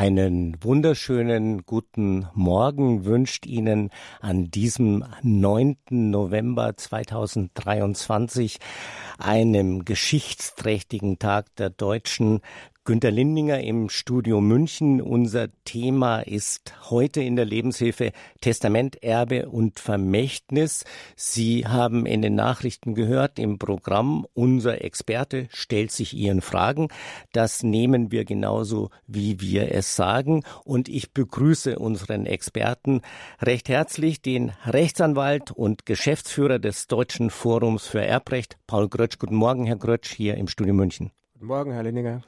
Einen wunderschönen guten Morgen wünscht Ihnen an diesem 9. November 2023, einem geschichtsträchtigen Tag der deutschen Günter Lindinger im Studio München. Unser Thema ist heute in der Lebenshilfe Testament, Erbe und Vermächtnis. Sie haben in den Nachrichten gehört im Programm, unser Experte stellt sich Ihren Fragen. Das nehmen wir genauso, wie wir es sagen. Und ich begrüße unseren Experten recht herzlich, den Rechtsanwalt und Geschäftsführer des Deutschen Forums für Erbrecht, Paul Grötsch. Guten Morgen, Herr Grötsch, hier im Studio München. Guten Morgen, Herr Lindinger.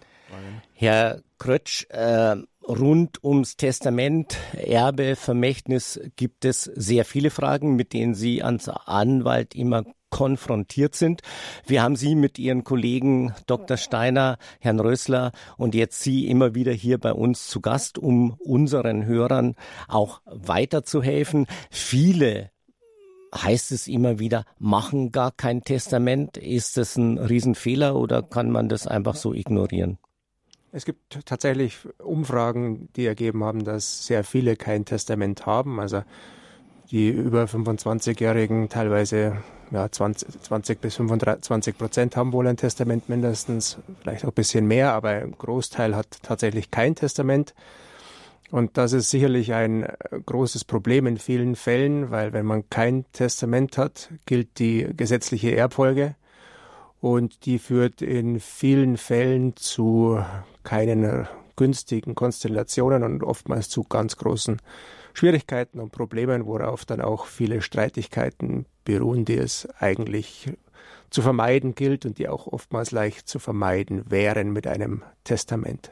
Herr Krötsch, äh, rund ums Testament, Erbe, Vermächtnis gibt es sehr viele Fragen, mit denen Sie als Anwalt immer konfrontiert sind. Wir haben Sie mit Ihren Kollegen Dr. Steiner, Herrn Rösler und jetzt Sie immer wieder hier bei uns zu Gast, um unseren Hörern auch weiterzuhelfen. Viele heißt es immer wieder, machen gar kein Testament. Ist das ein Riesenfehler oder kann man das einfach so ignorieren? Es gibt tatsächlich Umfragen, die ergeben haben, dass sehr viele kein Testament haben. Also die über 25-Jährigen teilweise ja, 20, 20 bis 25 Prozent haben wohl ein Testament mindestens, vielleicht auch ein bisschen mehr, aber ein Großteil hat tatsächlich kein Testament. Und das ist sicherlich ein großes Problem in vielen Fällen, weil wenn man kein Testament hat, gilt die gesetzliche Erbfolge und die führt in vielen Fällen zu keinen günstigen Konstellationen und oftmals zu ganz großen Schwierigkeiten und Problemen, worauf dann auch viele Streitigkeiten beruhen, die es eigentlich zu vermeiden gilt und die auch oftmals leicht zu vermeiden wären mit einem Testament.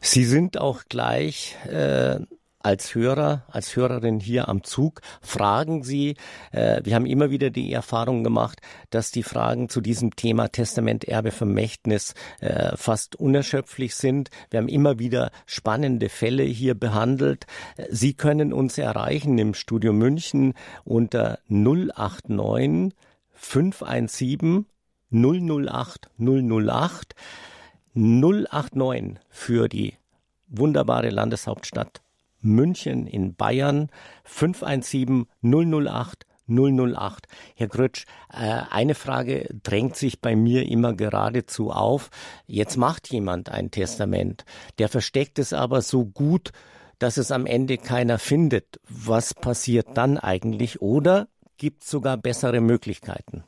Sie sind auch gleich äh, als Hörer, als Hörerin hier am Zug, fragen Sie, äh, wir haben immer wieder die Erfahrung gemacht, dass die Fragen zu diesem Thema Testament, Erbe, Vermächtnis äh, fast unerschöpflich sind. Wir haben immer wieder spannende Fälle hier behandelt. Sie können uns erreichen im Studio München unter 089 517 008 008 089 für die wunderbare Landeshauptstadt München in Bayern 517 008 008. Herr Grütsch, äh, eine Frage drängt sich bei mir immer geradezu auf. Jetzt macht jemand ein Testament, der versteckt es aber so gut, dass es am Ende keiner findet. Was passiert dann eigentlich? Oder gibt es sogar bessere Möglichkeiten?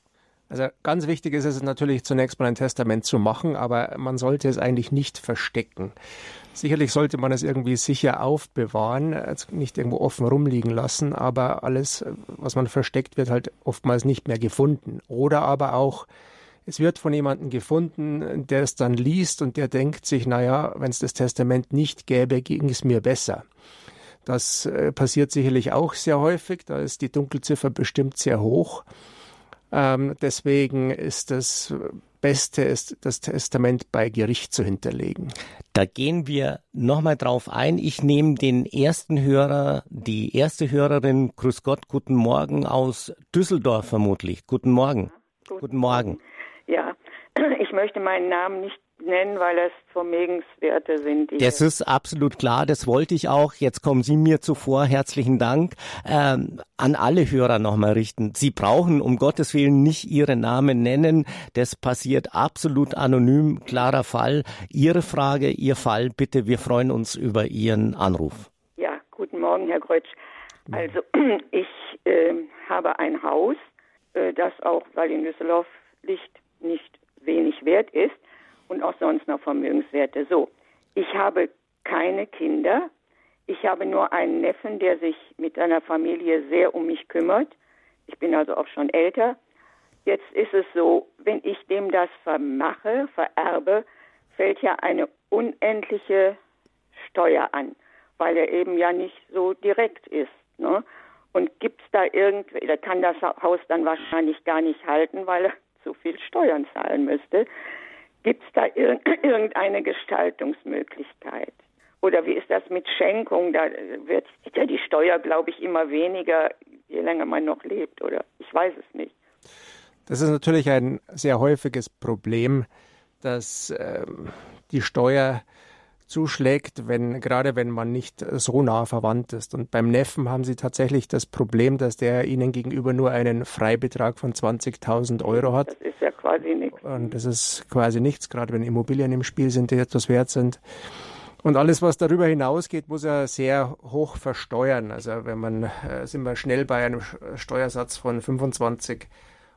Also ganz wichtig ist es natürlich zunächst mal ein Testament zu machen, aber man sollte es eigentlich nicht verstecken. Sicherlich sollte man es irgendwie sicher aufbewahren, also nicht irgendwo offen rumliegen lassen, aber alles, was man versteckt, wird halt oftmals nicht mehr gefunden. Oder aber auch, es wird von jemandem gefunden, der es dann liest und der denkt sich, naja, wenn es das Testament nicht gäbe, ging es mir besser. Das äh, passiert sicherlich auch sehr häufig, da ist die Dunkelziffer bestimmt sehr hoch. Ähm, deswegen ist das Beste, ist, das Testament bei Gericht zu hinterlegen. Da gehen wir nochmal drauf ein. Ich nehme den ersten Hörer, die erste Hörerin, Grüß Gott, guten Morgen aus Düsseldorf vermutlich. Guten Morgen. Guten, guten Morgen. Ja, ich möchte meinen Namen nicht nennen, weil es Vermögenswerte sind. das ist absolut klar, das wollte ich auch. Jetzt kommen Sie mir zuvor. Herzlichen Dank. Ähm, an alle Hörer nochmal richten. Sie brauchen um Gottes Willen nicht Ihre Namen nennen. Das passiert absolut anonym. Klarer Fall. Ihre Frage, Ihr Fall, bitte. Wir freuen uns über Ihren Anruf. Ja, guten Morgen, Herr Kreutsch. Also, ich äh, habe ein Haus, äh, das auch, weil in Düsseldorf Licht nicht wenig wert ist und auch sonst noch Vermögenswerte. So, ich habe keine Kinder. Ich habe nur einen Neffen, der sich mit seiner Familie sehr um mich kümmert. Ich bin also auch schon älter. Jetzt ist es so, wenn ich dem das vermache, vererbe, fällt ja eine unendliche Steuer an, weil er eben ja nicht so direkt ist. Ne? Und es da irgendwie, da kann das Haus dann wahrscheinlich gar nicht halten, weil er zu viel Steuern zahlen müsste. Gibt es da ir irgendeine Gestaltungsmöglichkeit? Oder wie ist das mit Schenkung? Da wird ja die Steuer, glaube ich, immer weniger, je länger man noch lebt. Oder ich weiß es nicht. Das ist natürlich ein sehr häufiges Problem, dass äh, die Steuer zuschlägt, wenn, gerade wenn man nicht so nah verwandt ist. Und beim Neffen haben sie tatsächlich das Problem, dass der ihnen gegenüber nur einen Freibetrag von 20.000 Euro hat. Das ist ja quasi nichts. Und das ist quasi nichts, gerade wenn Immobilien im Spiel sind, die etwas wert sind. Und alles, was darüber hinausgeht, muss er sehr hoch versteuern. Also wenn man, äh, sind wir schnell bei einem Steuersatz von 25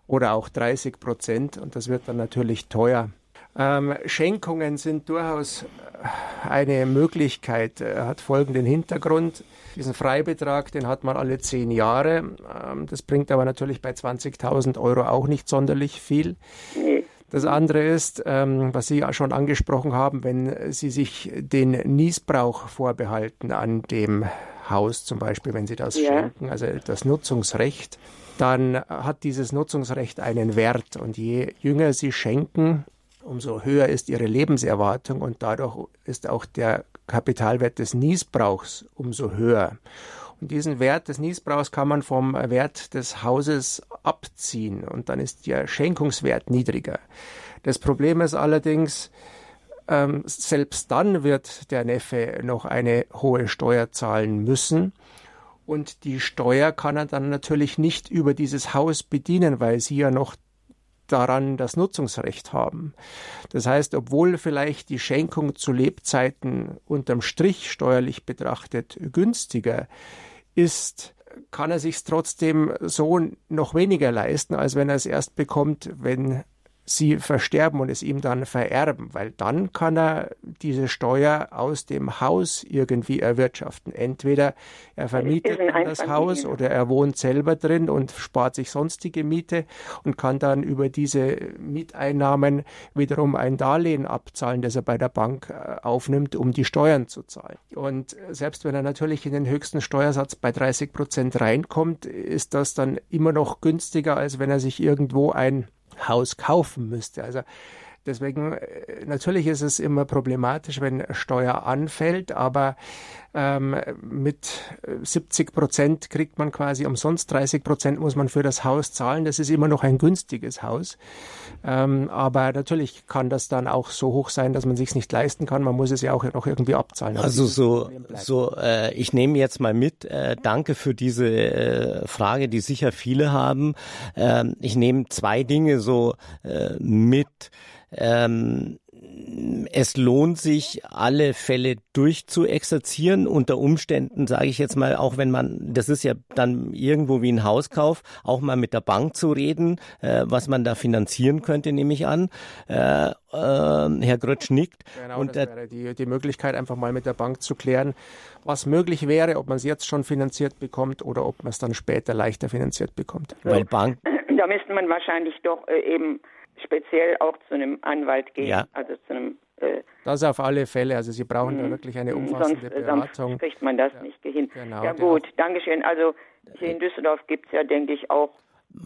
oder auch 30 Prozent und das wird dann natürlich teuer. Ähm, Schenkungen sind durchaus äh, eine Möglichkeit. Er hat folgenden Hintergrund. Diesen Freibetrag, den hat man alle zehn Jahre. Ähm, das bringt aber natürlich bei 20.000 Euro auch nicht sonderlich viel. Nee. Das andere ist, ähm, was Sie ja schon angesprochen haben, wenn Sie sich den Niesbrauch vorbehalten an dem Haus, zum Beispiel, wenn Sie das ja. schenken, also das Nutzungsrecht, dann hat dieses Nutzungsrecht einen Wert. Und je jünger Sie schenken, umso höher ist ihre Lebenserwartung und dadurch ist auch der Kapitalwert des Niesbrauchs umso höher. Und diesen Wert des Niesbrauchs kann man vom Wert des Hauses abziehen und dann ist der Schenkungswert niedriger. Das Problem ist allerdings, ähm, selbst dann wird der Neffe noch eine hohe Steuer zahlen müssen. Und die Steuer kann er dann natürlich nicht über dieses Haus bedienen, weil sie ja noch daran das Nutzungsrecht haben. Das heißt, obwohl vielleicht die Schenkung zu Lebzeiten unterm Strich steuerlich betrachtet günstiger ist, kann er sich trotzdem so noch weniger leisten, als wenn er es erst bekommt, wenn sie versterben und es ihm dann vererben, weil dann kann er diese Steuer aus dem Haus irgendwie erwirtschaften. Entweder er vermietet das Haus oder er wohnt selber drin und spart sich sonstige Miete und kann dann über diese Mieteinnahmen wiederum ein Darlehen abzahlen, das er bei der Bank äh, aufnimmt, um die Steuern zu zahlen. Und selbst wenn er natürlich in den höchsten Steuersatz bei 30 Prozent reinkommt, ist das dann immer noch günstiger, als wenn er sich irgendwo ein Haus kaufen müsste. Also deswegen, äh, natürlich ist es immer problematisch, wenn Steuer anfällt, aber ähm, mit 70 Prozent kriegt man quasi umsonst, 30 Prozent muss man für das Haus zahlen. Das ist immer noch ein günstiges Haus. Ähm, aber natürlich kann das dann auch so hoch sein, dass man sich nicht leisten kann. Man muss es ja auch noch irgendwie abzahlen. Also so, so äh, ich nehme jetzt mal mit. Äh, danke für diese äh, Frage, die sicher viele haben. Ähm, ich nehme zwei Dinge so äh, mit. Ähm, es lohnt sich, alle Fälle durchzuexerzieren. Unter Umständen, sage ich jetzt mal, auch wenn man, das ist ja dann irgendwo wie ein Hauskauf, auch mal mit der Bank zu reden, äh, was man da finanzieren könnte, nehme ich an. Äh, äh, Herr Grötsch nickt. Genau, und das wäre die, die Möglichkeit, einfach mal mit der Bank zu klären, was möglich wäre, ob man es jetzt schon finanziert bekommt oder ob man es dann später leichter finanziert bekommt. Weil Bank. Da müsste man wahrscheinlich doch äh, eben speziell auch zu einem Anwalt gehen, ja. also zu einem äh, das auf alle Fälle. Also Sie brauchen da mhm. wirklich eine umfassende sonst, Beratung. Sonst kriegt man das ja. nicht hin. Genau, ja gut, Dankeschön. Also hier in Düsseldorf gibt es ja, denke ich, auch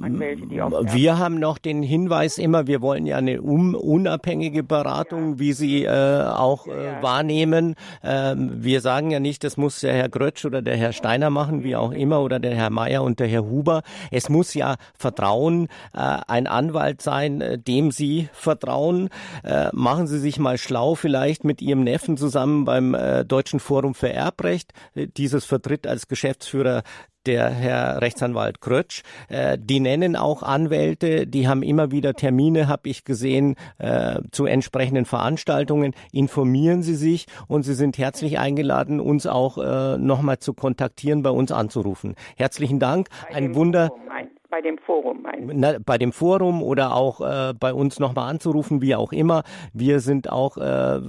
Anwälte, die auch wir haben noch den Hinweis immer, wir wollen ja eine um, unabhängige Beratung, ja. wie Sie äh, auch äh, ja. wahrnehmen. Ähm, wir sagen ja nicht, das muss der Herr Grötsch oder der Herr Steiner machen, wie auch immer, oder der Herr Meier und der Herr Huber. Es muss ja Vertrauen, äh, ein Anwalt sein, äh, dem Sie vertrauen. Äh, machen Sie sich mal schlau vielleicht mit Ihrem Neffen zusammen beim äh, Deutschen Forum für Erbrecht. Dieses vertritt als Geschäftsführer der Herr Rechtsanwalt Krötsch. Äh, die nennen auch Anwälte, die haben immer wieder Termine, habe ich gesehen, äh, zu entsprechenden Veranstaltungen. Informieren Sie sich und Sie sind herzlich eingeladen, uns auch äh, nochmal zu kontaktieren, bei uns anzurufen. Herzlichen Dank. Ein Wunder. Bei dem Forum. Na, bei dem Forum oder auch äh, bei uns nochmal anzurufen, wie auch immer. Wir sind auch äh,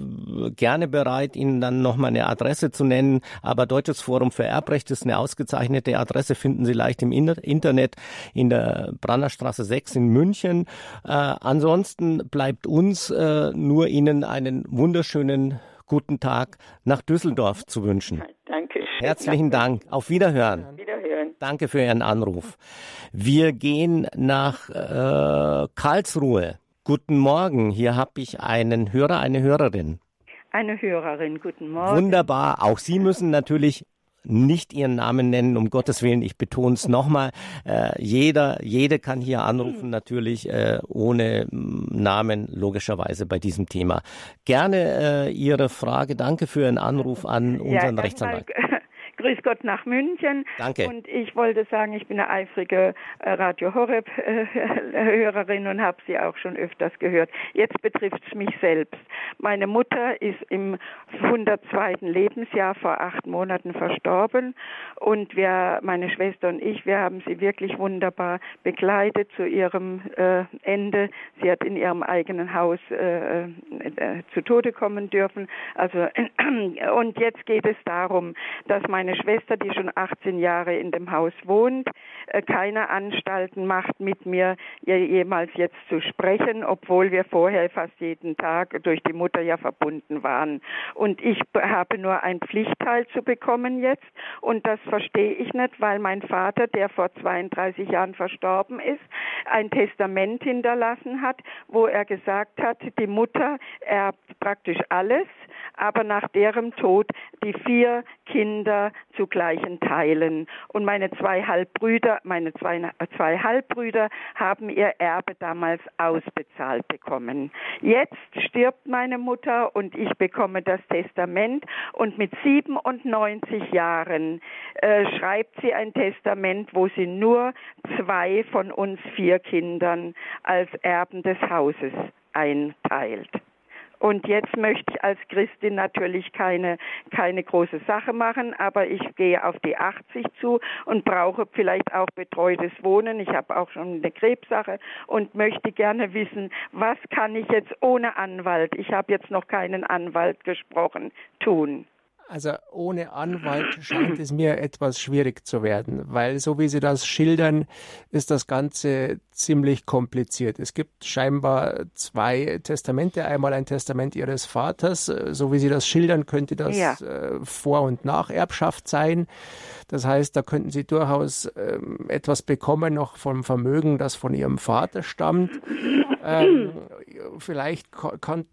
gerne bereit, Ihnen dann nochmal eine Adresse zu nennen. Aber Deutsches Forum für Erbrecht ist eine ausgezeichnete Adresse, finden Sie leicht im Internet in der Brannerstraße 6 in München. Äh, ansonsten bleibt uns äh, nur Ihnen einen wunderschönen guten Tag nach Düsseldorf zu wünschen. Danke. Herzlichen Dank. Auf Wiederhören. Danke für Ihren Anruf. Wir gehen nach äh, Karlsruhe. Guten Morgen. Hier habe ich einen Hörer, eine Hörerin. Eine Hörerin. Guten Morgen. Wunderbar. Auch Sie müssen natürlich nicht Ihren Namen nennen, um Gottes Willen. Ich betone es nochmal. Äh, jeder, jede kann hier anrufen, natürlich äh, ohne mm, Namen, logischerweise bei diesem Thema. Gerne äh, Ihre Frage. Danke für Ihren Anruf an unseren ja, Rechtsanwalt. Grüß Gott nach München. Danke. Und ich wollte sagen, ich bin eine eifrige äh, Radio Horeb äh, und habe sie auch schon öfters gehört. Jetzt betrifft es mich selbst. Meine Mutter ist im 102. Lebensjahr vor acht Monaten verstorben und wir, meine Schwester und ich, wir haben sie wirklich wunderbar begleitet zu ihrem äh, Ende. Sie hat in ihrem eigenen Haus äh, äh, zu Tode kommen dürfen. Also und jetzt geht es darum, dass meine Schwester, die schon 18 Jahre in dem Haus wohnt, äh, keine Anstalten macht, mit mir jemals jetzt zu sprechen, obwohl wir vorher fast jeden Tag durch die Mutter ja verbunden waren. Und ich habe nur ein Pflichtteil zu bekommen jetzt und das verstehe ich nicht, weil mein Vater, der vor 32 Jahren verstorben ist, ein Testament hinterlassen hat, wo er gesagt hat, die Mutter erbt praktisch alles, aber nach deren Tod die vier Kinder zu gleichen Teilen. Und meine zwei Halbbrüder, meine zwei, zwei Halbbrüder haben ihr Erbe damals ausbezahlt bekommen. Jetzt stirbt meine Mutter und ich bekomme das Testament und mit 97 Jahren äh, schreibt sie ein Testament, wo sie nur zwei von uns vier Kindern als Erben des Hauses einteilt. Und jetzt möchte ich als Christin natürlich keine, keine große Sache machen, aber ich gehe auf die 80 zu und brauche vielleicht auch betreutes Wohnen. Ich habe auch schon eine Krebssache und möchte gerne wissen, was kann ich jetzt ohne Anwalt, ich habe jetzt noch keinen Anwalt gesprochen, tun. Also ohne Anwalt scheint es mir etwas schwierig zu werden, weil so wie Sie das schildern, ist das Ganze ziemlich kompliziert. Es gibt scheinbar zwei Testamente. Einmal ein Testament Ihres Vaters. So wie Sie das schildern, könnte das ja. Äh, Vor- und Nacherbschaft sein. Das heißt, da könnten Sie durchaus ähm, etwas bekommen noch vom Vermögen, das von Ihrem Vater stammt. Ähm, vielleicht kann,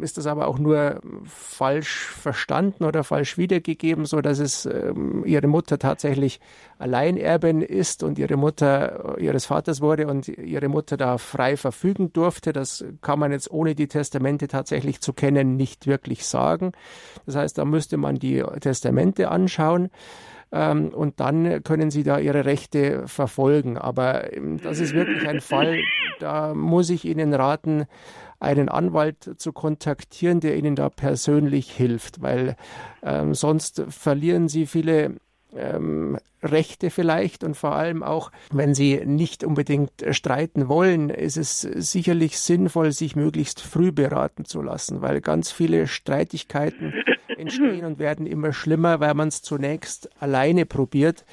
ist das aber auch nur falsch verstanden oder falsch wiedergegeben, so dass es ähm, ihre Mutter tatsächlich Alleinerbin ist und ihre Mutter ihres Vaters wurde und ihre Mutter da frei verfügen durfte. Das kann man jetzt ohne die Testamente tatsächlich zu kennen nicht wirklich sagen. Das heißt, da müsste man die Testamente anschauen ähm, und dann können Sie da Ihre Rechte verfolgen. Aber ähm, das ist wirklich ein Fall, da muss ich Ihnen raten, einen Anwalt zu kontaktieren, der Ihnen da persönlich hilft, weil ähm, sonst verlieren Sie viele ähm, Rechte vielleicht und vor allem auch, wenn sie nicht unbedingt streiten wollen, ist es sicherlich sinnvoll, sich möglichst früh beraten zu lassen, weil ganz viele Streitigkeiten entstehen und werden immer schlimmer, weil man es zunächst alleine probiert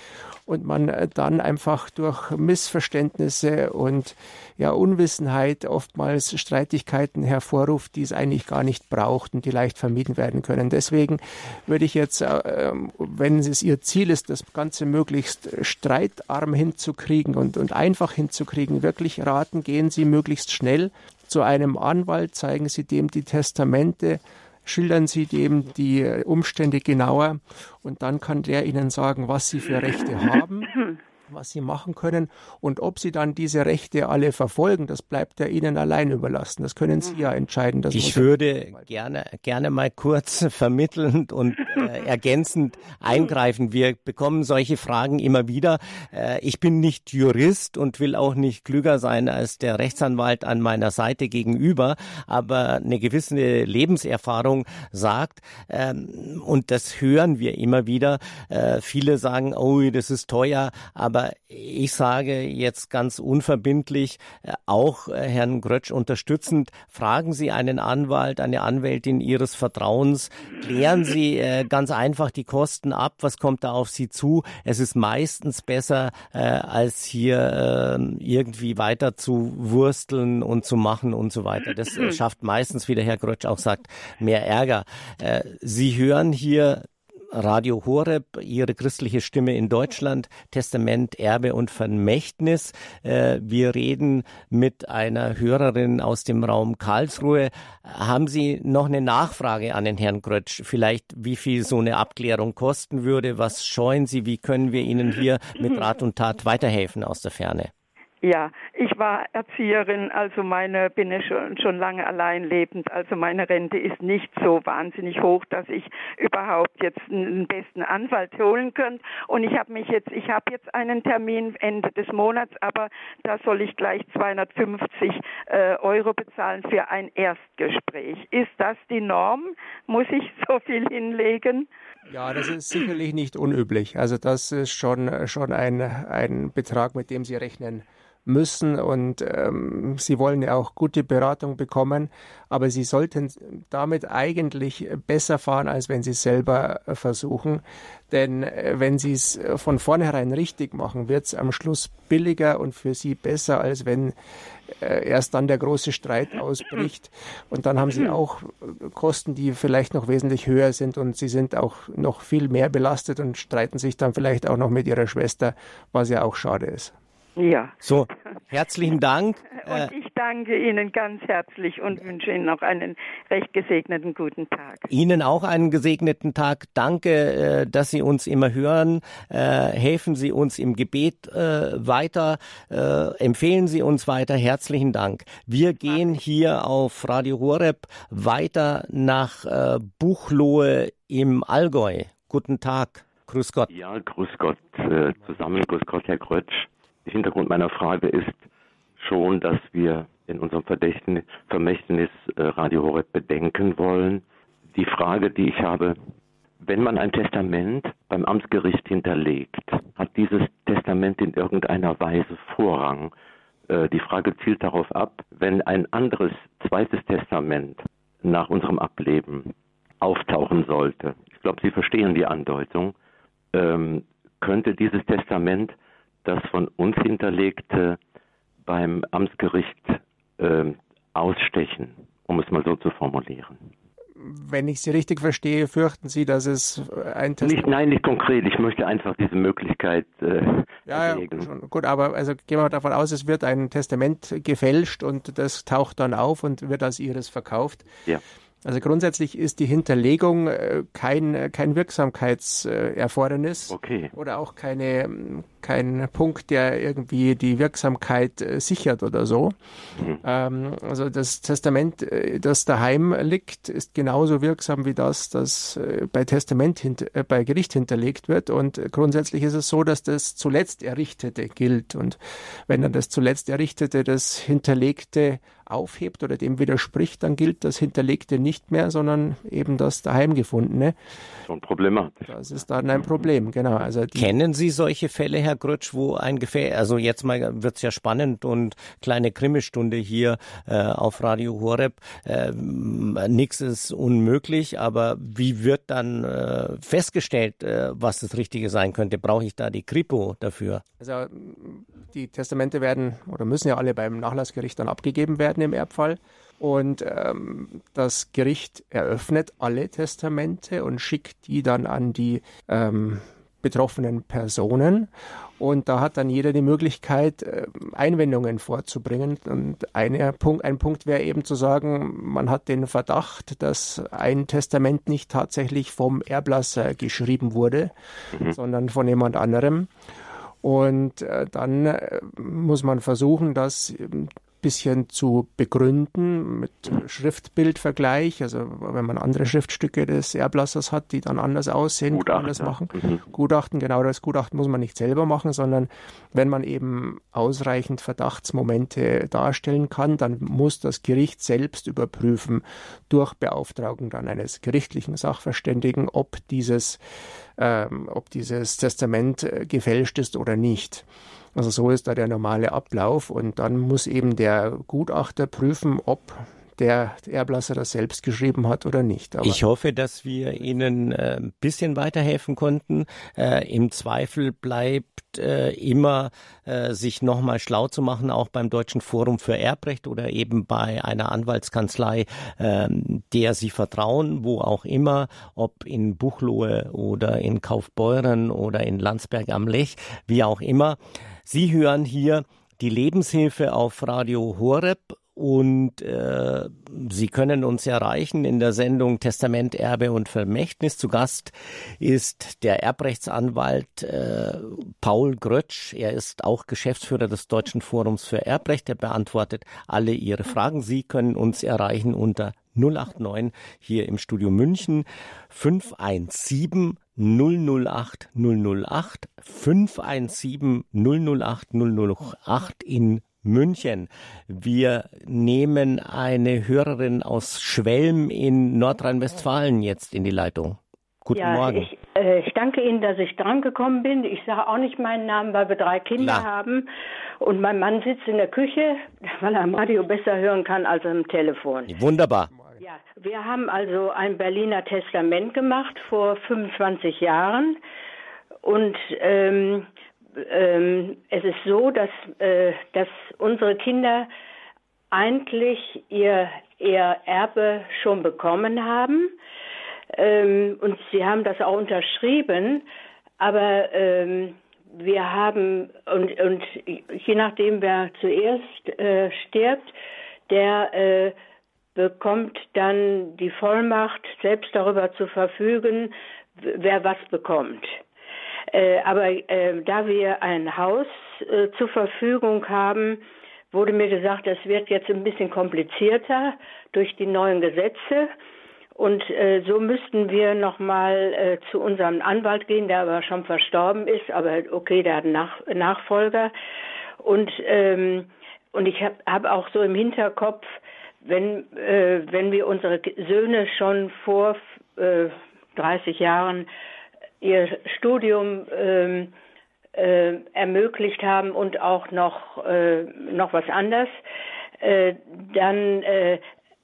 und man äh, dann einfach durch Missverständnisse und ja Unwissenheit oftmals Streitigkeiten hervorruft, die es eigentlich gar nicht braucht und die leicht vermieden werden können. Deswegen würde ich jetzt, äh, ähm, wenn es Ihr Ziel ist, das Ganze möglichst streitarm hinzukriegen und, und einfach hinzukriegen, wirklich raten, gehen Sie möglichst schnell zu einem Anwalt, zeigen Sie dem die Testamente, schildern Sie dem die Umstände genauer und dann kann der Ihnen sagen, was Sie für Rechte haben was sie machen können und ob sie dann diese Rechte alle verfolgen, das bleibt ja ihnen allein überlassen. Das können sie ja entscheiden. ich würde gerne, gerne mal kurz vermittelnd und äh, ergänzend eingreifen. Wir bekommen solche Fragen immer wieder. Äh, ich bin nicht Jurist und will auch nicht klüger sein als der Rechtsanwalt an meiner Seite gegenüber, aber eine gewisse Lebenserfahrung sagt, ähm, und das hören wir immer wieder, äh, viele sagen, oh, das ist teuer, aber aber ich sage jetzt ganz unverbindlich, äh, auch äh, Herrn Grötsch unterstützend, fragen Sie einen Anwalt, eine Anwältin Ihres Vertrauens, klären Sie äh, ganz einfach die Kosten ab, was kommt da auf Sie zu. Es ist meistens besser, als hier ähm, irgendwie weiter zu wursteln und zu machen und so weiter. Das schafft meistens, wie der Herr Grötsch auch sagt, mehr Ärger. Sie hören hier Radio Horeb, Ihre christliche Stimme in Deutschland, Testament, Erbe und Vermächtnis. Äh, wir reden mit einer Hörerin aus dem Raum Karlsruhe. Haben Sie noch eine Nachfrage an den Herrn Grötsch? Vielleicht, wie viel so eine Abklärung kosten würde? Was scheuen Sie? Wie können wir Ihnen hier mit Rat und Tat weiterhelfen aus der Ferne? Ja, ich war Erzieherin, also meine bin ich schon, schon lange allein lebend, also meine Rente ist nicht so wahnsinnig hoch, dass ich überhaupt jetzt einen besten Anwalt holen könnte. Und ich habe mich jetzt, ich habe jetzt einen Termin Ende des Monats, aber da soll ich gleich 250 äh, Euro bezahlen für ein Erstgespräch. Ist das die Norm? Muss ich so viel hinlegen? Ja, das ist sicherlich nicht unüblich. Also das ist schon, schon ein, ein Betrag, mit dem Sie rechnen müssen und ähm, sie wollen ja auch gute Beratung bekommen, aber sie sollten damit eigentlich besser fahren, als wenn sie es selber versuchen. Denn äh, wenn sie es von vornherein richtig machen, wird es am Schluss billiger und für sie besser, als wenn äh, erst dann der große Streit ausbricht. Und dann haben sie auch Kosten, die vielleicht noch wesentlich höher sind und sie sind auch noch viel mehr belastet und streiten sich dann vielleicht auch noch mit ihrer Schwester, was ja auch schade ist. Ja. So, herzlichen Dank. Und äh, ich danke Ihnen ganz herzlich und wünsche Ihnen noch einen recht gesegneten guten Tag. Ihnen auch einen gesegneten Tag. Danke, äh, dass Sie uns immer hören. Äh, helfen Sie uns im Gebet weiter. Empfehlen Sie uns weiter. Herzlichen Dank. Wir gehen hier auf Radio Horeb weiter nach Buchlohe im Allgäu. Guten Tag. Grüß Gott. Ja, grüß Gott zusammen. Grüß Gott, Herr Krötsch. Hintergrund meiner Frage ist schon, dass wir in unserem Vermächtnis äh, Radio Horeb bedenken wollen. Die Frage, die ich habe, wenn man ein Testament beim Amtsgericht hinterlegt, hat dieses Testament in irgendeiner Weise Vorrang? Äh, die Frage zielt darauf ab, wenn ein anderes zweites Testament nach unserem Ableben auftauchen sollte. Ich glaube, Sie verstehen die Andeutung. Ähm, könnte dieses Testament das von uns hinterlegte beim Amtsgericht äh, ausstechen, um es mal so zu formulieren. Wenn ich Sie richtig verstehe, fürchten Sie, dass es ein Testament... Nicht, nein, nicht konkret. Ich möchte einfach diese Möglichkeit äh, ja, ja, schon, gut, aber also gehen wir davon aus, es wird ein Testament gefälscht und das taucht dann auf und wird als Ihres verkauft. Ja. Also grundsätzlich ist die Hinterlegung äh, kein, kein Wirksamkeitserfordernis okay. oder auch keine, kein Punkt, der irgendwie die Wirksamkeit äh, sichert oder so. Mhm. Ähm, also das Testament, äh, das daheim liegt, ist genauso wirksam wie das, das bei Testament bei Gericht hinterlegt wird. Und grundsätzlich ist es so, dass das zuletzt Errichtete gilt. Und wenn dann das zuletzt Errichtete das Hinterlegte aufhebt oder dem widerspricht, dann gilt das Hinterlegte nicht mehr, sondern eben das daheim gefundene. Schon problematisch. Das ist dann ein Problem, genau. Also Kennen Sie solche Fälle, Herr Grötsch, wo ein Gefäß, also jetzt mal wird's ja spannend und kleine Krimistunde hier äh, auf Radio Horeb. Äh, Nichts ist unmöglich, aber wie wird dann äh, festgestellt, äh, was das Richtige sein könnte? Brauche ich da die Kripo dafür? Also die Testamente werden oder müssen ja alle beim Nachlassgericht dann abgegeben werden im Erbfall. Und ähm, das Gericht eröffnet alle Testamente und schickt die dann an die ähm, betroffenen Personen. Und da hat dann jeder die Möglichkeit, äh, Einwendungen vorzubringen. Und eine Punkt, ein Punkt wäre eben zu sagen, man hat den Verdacht, dass ein Testament nicht tatsächlich vom Erblasser geschrieben wurde, mhm. sondern von jemand anderem. Und äh, dann äh, muss man versuchen, das bisschen zu begründen mit Schriftbildvergleich. Also wenn man andere Schriftstücke des Erblassers hat, die dann anders aussehen, Gutachten. kann man das machen. Mhm. Gutachten, genau das Gutachten muss man nicht selber machen, sondern wenn man eben ausreichend Verdachtsmomente darstellen kann, dann muss das Gericht selbst überprüfen durch Beauftragung dann eines gerichtlichen Sachverständigen, ob dieses, ähm, ob dieses Testament äh, gefälscht ist oder nicht. Also so ist da der normale Ablauf und dann muss eben der Gutachter prüfen, ob der Erblasser das selbst geschrieben hat oder nicht. Aber ich hoffe, dass wir Ihnen äh, ein bisschen weiterhelfen konnten. Äh, Im Zweifel bleibt äh, immer, äh, sich nochmal schlau zu machen, auch beim Deutschen Forum für Erbrecht oder eben bei einer Anwaltskanzlei, äh, der Sie vertrauen, wo auch immer, ob in Buchlohe oder in Kaufbeuren oder in Landsberg am Lech, wie auch immer. Sie hören hier die Lebenshilfe auf Radio Horeb und äh, Sie können uns erreichen in der Sendung Testament, Erbe und Vermächtnis. Zu Gast ist der Erbrechtsanwalt äh, Paul Grötsch. Er ist auch Geschäftsführer des Deutschen Forums für Erbrecht. Er beantwortet alle Ihre Fragen. Sie können uns erreichen unter 089 hier im Studio München 517 008 008 517 008 008 in München. Wir nehmen eine Hörerin aus Schwelm in Nordrhein-Westfalen jetzt in die Leitung. Guten ja, Morgen. Ich, äh, ich danke Ihnen, dass ich drangekommen bin. Ich sage auch nicht meinen Namen, weil wir drei Kinder Na. haben. Und mein Mann sitzt in der Küche, weil er am Radio besser hören kann als am Telefon. Wunderbar. Ja, wir haben also ein Berliner Testament gemacht vor 25 Jahren. Und ähm, ähm, es ist so, dass, äh, dass unsere Kinder eigentlich ihr, ihr Erbe schon bekommen haben. Ähm, und sie haben das auch unterschrieben. Aber ähm, wir haben, und, und je nachdem, wer zuerst äh, stirbt, der äh, bekommt dann die Vollmacht, selbst darüber zu verfügen, wer was bekommt. Äh, aber äh, da wir ein Haus äh, zur Verfügung haben, wurde mir gesagt, das wird jetzt ein bisschen komplizierter durch die neuen Gesetze. Und äh, so müssten wir nochmal äh, zu unserem Anwalt gehen, der aber schon verstorben ist. Aber okay, der hat einen Nach Nachfolger. Und, ähm, und ich habe hab auch so im Hinterkopf, wenn, äh, wenn wir unsere Söhne schon vor äh, 30 Jahren ihr Studium ähm, äh, ermöglicht haben und auch noch, äh, noch was anderes, äh, dann, äh,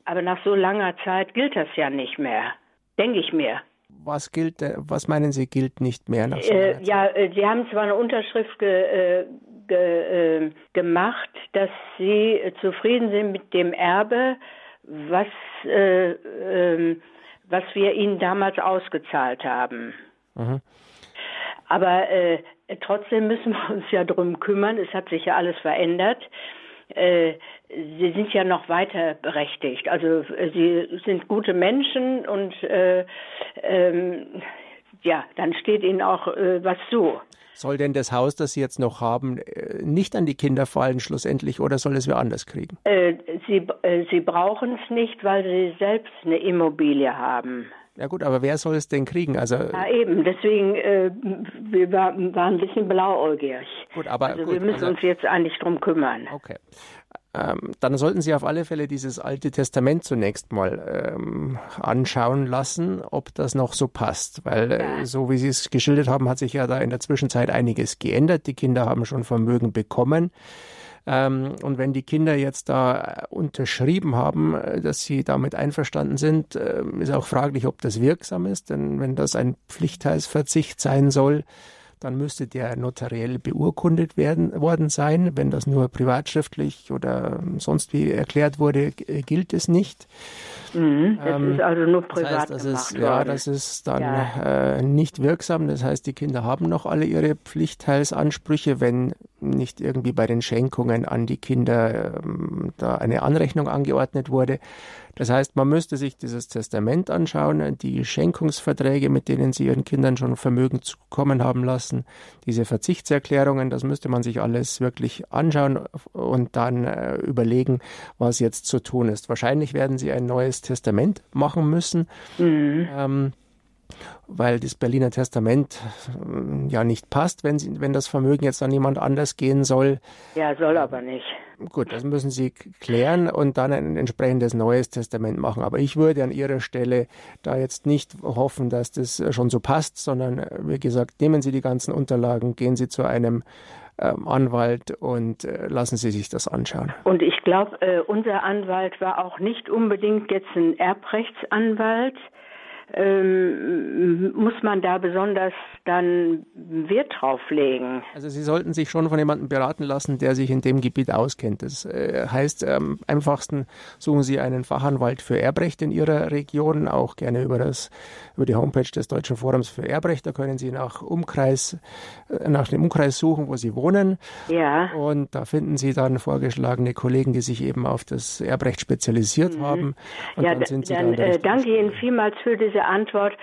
aber nach so langer Zeit gilt das ja nicht mehr, denke ich mir. Was gilt, was meinen Sie, gilt nicht mehr nach so langer Zeit? Ja, Sie haben zwar eine Unterschrift ge, ge, gemacht, dass Sie zufrieden sind mit dem Erbe, was, ähm, was wir Ihnen damals ausgezahlt haben. Mhm. Aber äh, trotzdem müssen wir uns ja drum kümmern. Es hat sich ja alles verändert. Äh, sie sind ja noch weiter berechtigt. Also äh, sie sind gute Menschen und äh, ähm, ja, dann steht ihnen auch äh, was zu. Soll denn das Haus, das Sie jetzt noch haben, äh, nicht an die Kinder fallen schlussendlich oder soll es wer anders kriegen? Äh, sie, sie brauchen es nicht, weil sie selbst eine Immobilie haben. Ja gut, aber wer soll es denn kriegen? Also ja eben, deswegen äh, wir waren, waren ein bisschen blauäugig. Gut, aber also gut, wir müssen also, uns jetzt eigentlich drum kümmern. Okay. Ähm, dann sollten Sie auf alle Fälle dieses alte Testament zunächst mal ähm, anschauen lassen, ob das noch so passt. Weil äh, äh, so wie Sie es geschildert haben, hat sich ja da in der Zwischenzeit einiges geändert. Die Kinder haben schon Vermögen bekommen. Ähm, und wenn die Kinder jetzt da unterschrieben haben, äh, dass sie damit einverstanden sind, äh, ist auch fraglich, ob das wirksam ist. Denn wenn das ein Pflichtteilsverzicht sein soll, dann müsste der notariell beurkundet werden, worden sein. Wenn das nur privatschriftlich oder sonst wie erklärt wurde, gilt es nicht. Mhm, das ähm, ist also nur privat das heißt, das ist, Ja, das ist dann ja. äh, nicht wirksam. Das heißt, die Kinder haben noch alle ihre Pflichtteilsansprüche, wenn nicht irgendwie bei den Schenkungen an die Kinder ähm, da eine Anrechnung angeordnet wurde. Das heißt, man müsste sich dieses Testament anschauen, die Schenkungsverträge, mit denen sie ihren Kindern schon Vermögen zukommen haben lassen, diese Verzichtserklärungen, das müsste man sich alles wirklich anschauen und dann äh, überlegen, was jetzt zu tun ist. Wahrscheinlich werden sie ein neues Testament machen müssen. Mhm. Ähm, weil das Berliner Testament äh, ja nicht passt, wenn, sie, wenn das Vermögen jetzt an jemand anders gehen soll. Ja, soll aber nicht. Gut, das müssen Sie klären und dann ein entsprechendes neues Testament machen. Aber ich würde an Ihrer Stelle da jetzt nicht hoffen, dass das schon so passt, sondern wie gesagt, nehmen Sie die ganzen Unterlagen, gehen Sie zu einem ähm, Anwalt und äh, lassen Sie sich das anschauen. Und ich glaube, äh, unser Anwalt war auch nicht unbedingt jetzt ein Erbrechtsanwalt, ähm, muss man da besonders dann Wert drauf legen? Also Sie sollten sich schon von jemandem beraten lassen, der sich in dem Gebiet auskennt. Das äh, heißt, am einfachsten suchen Sie einen Fachanwalt für Erbrecht in Ihrer Region, auch gerne über, das, über die Homepage des Deutschen Forums für Erbrecht. Da können Sie nach Umkreis, äh, nach dem Umkreis suchen, wo Sie wohnen. Ja. Und da finden Sie dann vorgeschlagene Kollegen, die sich eben auf das Erbrecht spezialisiert mhm. haben. Und ja, dann, sind Sie dann, dann äh, danke Ihnen vielmals für diese diese Antwort.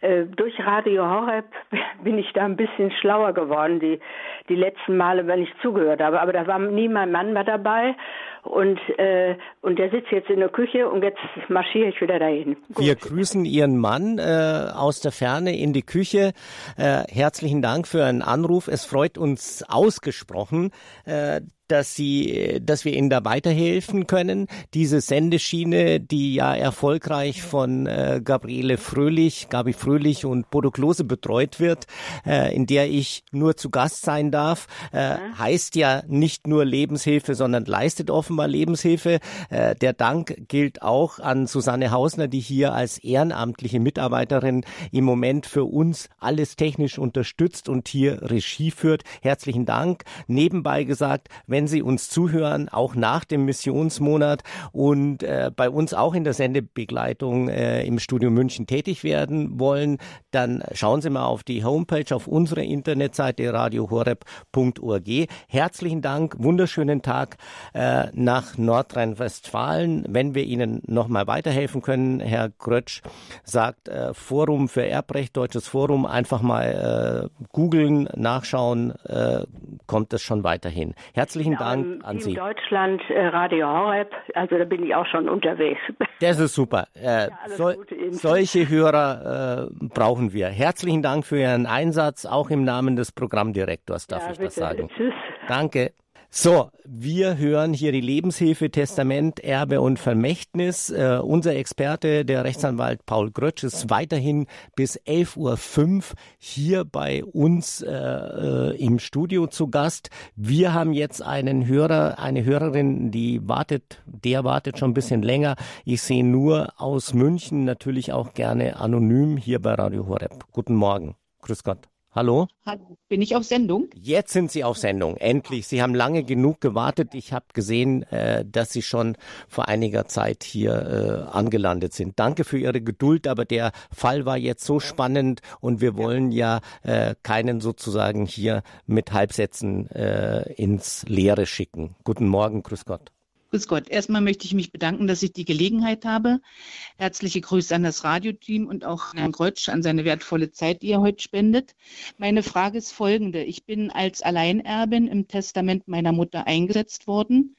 Äh, durch Radio Horeb bin ich da ein bisschen schlauer geworden, die, die letzten Male, wenn ich zugehört habe. Aber da war nie mein Mann mehr dabei und, äh, und der sitzt jetzt in der Küche und jetzt marschiere ich wieder dahin. Gut. Wir grüßen Ihren Mann äh, aus der Ferne in die Küche. Äh, herzlichen Dank für einen Anruf. Es freut uns ausgesprochen, äh, dass sie, dass wir ihnen da weiterhelfen können. Diese Sendeschiene, die ja erfolgreich von äh, Gabriele Fröhlich, Gabi Fröhlich und Bodo Klose betreut wird, äh, in der ich nur zu Gast sein darf, äh, heißt ja nicht nur Lebenshilfe, sondern leistet offenbar Lebenshilfe. Äh, der Dank gilt auch an Susanne Hausner, die hier als ehrenamtliche Mitarbeiterin im Moment für uns alles technisch unterstützt und hier Regie führt. Herzlichen Dank. Nebenbei gesagt, wenn wenn Sie uns zuhören, auch nach dem Missionsmonat und äh, bei uns auch in der Sendebegleitung äh, im Studio München tätig werden wollen, dann schauen Sie mal auf die Homepage, auf unsere Internetseite radiohoreb.org. Herzlichen Dank, wunderschönen Tag äh, nach Nordrhein-Westfalen. Wenn wir Ihnen nochmal weiterhelfen können, Herr Grötsch sagt äh, Forum für Erbrecht, Deutsches Forum, einfach mal äh, googeln, nachschauen, äh, kommt es schon weiterhin. Herzlichen Herzlichen Dank an Sie. In Deutschland äh, Radio Horeb, also da bin ich auch schon unterwegs. Das ist super. Äh, ja, so, solche Hörer äh, brauchen wir. Herzlichen Dank für Ihren Einsatz, auch im Namen des Programmdirektors darf ja, ich bitte. das sagen. Tschüss. Danke. So, wir hören hier die Lebenshilfe, Testament, Erbe und Vermächtnis. Äh, unser Experte, der Rechtsanwalt Paul Grötsch, ist weiterhin bis 11.05 Uhr hier bei uns äh, äh, im Studio zu Gast. Wir haben jetzt einen Hörer, eine Hörerin, die wartet, der wartet schon ein bisschen länger. Ich sehe nur aus München, natürlich auch gerne anonym hier bei Radio Horeb. Guten Morgen. Grüß Gott. Hallo? Bin ich auf Sendung? Jetzt sind Sie auf Sendung. Endlich. Sie haben lange genug gewartet. Ich habe gesehen, äh, dass Sie schon vor einiger Zeit hier äh, angelandet sind. Danke für Ihre Geduld, aber der Fall war jetzt so spannend und wir wollen ja äh, keinen sozusagen hier mit Halbsätzen äh, ins Leere schicken. Guten Morgen, grüß Gott. Grüß Gott. Erstmal möchte ich mich bedanken, dass ich die Gelegenheit habe. Herzliche Grüße an das Radioteam und auch Herrn Grötsch an seine wertvolle Zeit, die er heute spendet. Meine Frage ist folgende. Ich bin als Alleinerbin im Testament meiner Mutter eingesetzt worden.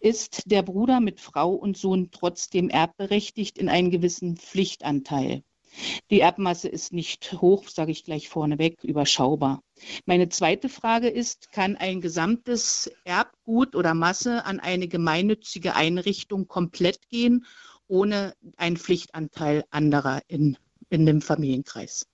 Ist der Bruder mit Frau und Sohn trotzdem erbberechtigt in einen gewissen Pflichtanteil? Die Erbmasse ist nicht hoch, sage ich gleich vorneweg, überschaubar. Meine zweite Frage ist, kann ein gesamtes Erbgut oder Masse an eine gemeinnützige Einrichtung komplett gehen, ohne einen Pflichtanteil anderer in, in dem Familienkreis?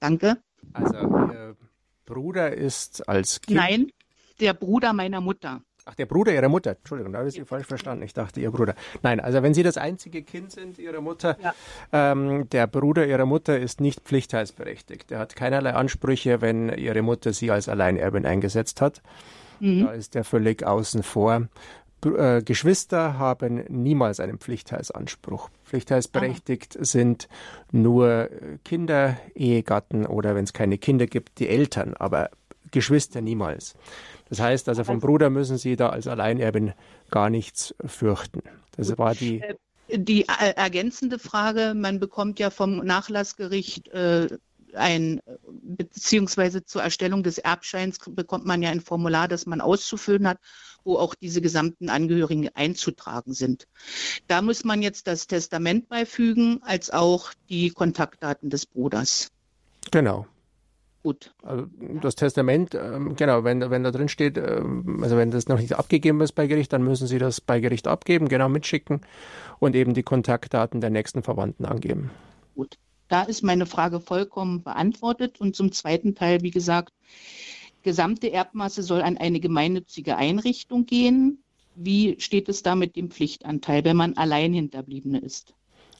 Danke. Also, Ihr Bruder ist als Kind. Nein, der Bruder meiner Mutter. Ach, der Bruder Ihrer Mutter. Entschuldigung, da habe ich Sie falsch verstanden. Ich dachte, Ihr Bruder. Nein, also wenn Sie das einzige Kind sind Ihrer Mutter, ja. ähm, der Bruder Ihrer Mutter ist nicht pflichtteilsberechtigt. Er hat keinerlei Ansprüche, wenn Ihre Mutter Sie als Alleinerbin eingesetzt hat. Mhm. Da ist er völlig außen vor. Äh, Geschwister haben niemals einen Pflichtteilsanspruch. Pflichtteilsberechtigt Aha. sind nur Kinder, Ehegatten oder wenn es keine Kinder gibt, die Eltern, aber Geschwister niemals. Das heißt also, vom Bruder müssen Sie da als Alleinerbin gar nichts fürchten. Das war die. Äh, die ergänzende Frage, man bekommt ja vom Nachlassgericht äh, ein, beziehungsweise zur Erstellung des Erbscheins bekommt man ja ein Formular, das man auszufüllen hat, wo auch diese gesamten Angehörigen einzutragen sind. Da muss man jetzt das Testament beifügen, als auch die Kontaktdaten des Bruders. Genau. Gut. Also das Testament, ähm, genau, wenn, wenn da drin steht, ähm, also wenn das noch nicht abgegeben ist bei Gericht, dann müssen Sie das bei Gericht abgeben, genau mitschicken und eben die Kontaktdaten der nächsten Verwandten angeben. Gut. Da ist meine Frage vollkommen beantwortet. Und zum zweiten Teil, wie gesagt, gesamte Erbmasse soll an eine gemeinnützige Einrichtung gehen. Wie steht es da mit dem Pflichtanteil, wenn man allein Hinterbliebene ist?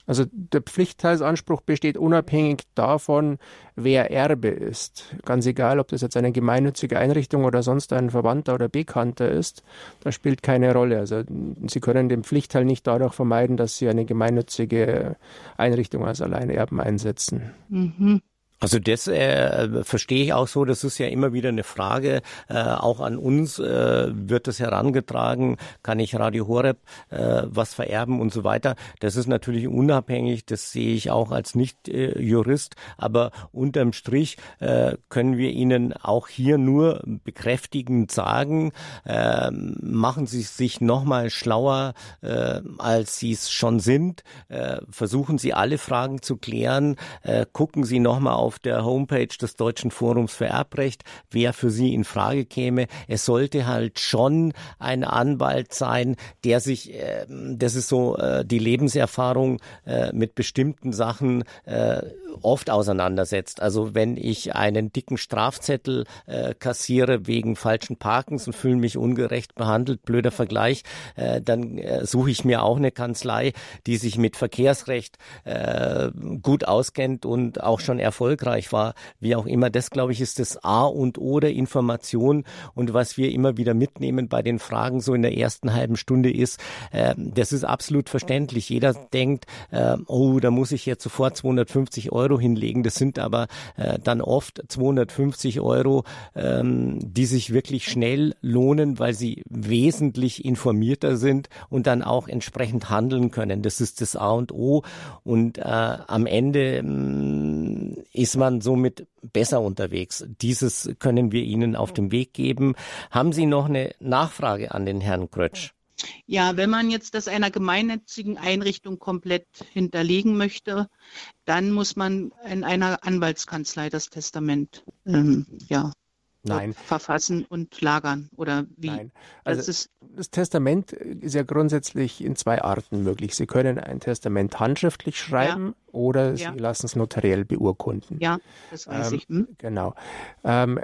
Also der Pflichtteilsanspruch besteht unabhängig davon, wer Erbe ist. Ganz egal, ob das jetzt eine gemeinnützige Einrichtung oder sonst ein Verwandter oder Bekannter ist, das spielt keine Rolle. Also Sie können den Pflichtteil nicht dadurch vermeiden, dass Sie eine gemeinnützige Einrichtung als Alleinerben einsetzen. Mhm. Also das äh, verstehe ich auch so. Das ist ja immer wieder eine Frage. Äh, auch an uns äh, wird das herangetragen. Kann ich Radio Horeb äh, was vererben und so weiter? Das ist natürlich unabhängig. Das sehe ich auch als Nicht-Jurist. Aber unterm Strich äh, können wir Ihnen auch hier nur bekräftigend sagen, äh, machen Sie sich noch mal schlauer, äh, als Sie es schon sind. Äh, versuchen Sie alle Fragen zu klären. Äh, gucken Sie noch mal auf auf der Homepage des Deutschen Forums für Erbrecht, wer für Sie in Frage käme. Es sollte halt schon ein Anwalt sein, der sich, äh, das ist so äh, die Lebenserfahrung äh, mit bestimmten Sachen äh, oft auseinandersetzt. Also wenn ich einen dicken Strafzettel äh, kassiere wegen falschen Parkens und fühle mich ungerecht behandelt, blöder Vergleich, äh, dann äh, suche ich mir auch eine Kanzlei, die sich mit Verkehrsrecht äh, gut auskennt und auch schon erfolgreich war. Wie auch immer, das glaube ich ist das A und O der Information und was wir immer wieder mitnehmen bei den Fragen so in der ersten halben Stunde ist, äh, das ist absolut verständlich. Jeder denkt, äh, oh, da muss ich jetzt sofort 250 Euro hinlegen. Das sind aber äh, dann oft 250 Euro, ähm, die sich wirklich schnell lohnen, weil sie wesentlich informierter sind und dann auch entsprechend handeln können. Das ist das A und O. Und äh, am Ende äh, ist man somit besser unterwegs. Dieses können wir Ihnen auf dem Weg geben. Haben Sie noch eine Nachfrage an den Herrn Krötsch? Ja, wenn man jetzt das einer gemeinnützigen Einrichtung komplett hinterlegen möchte, dann muss man in einer Anwaltskanzlei das Testament ähm, ja, Nein. verfassen und lagern oder wie? Nein. Also das, ist das Testament ist ja grundsätzlich in zwei Arten möglich. Sie können ein Testament handschriftlich schreiben ja. Oder ja. Sie lassen es notariell beurkunden. Ja, das weiß ähm, ich. Hm? Genau. Ähm,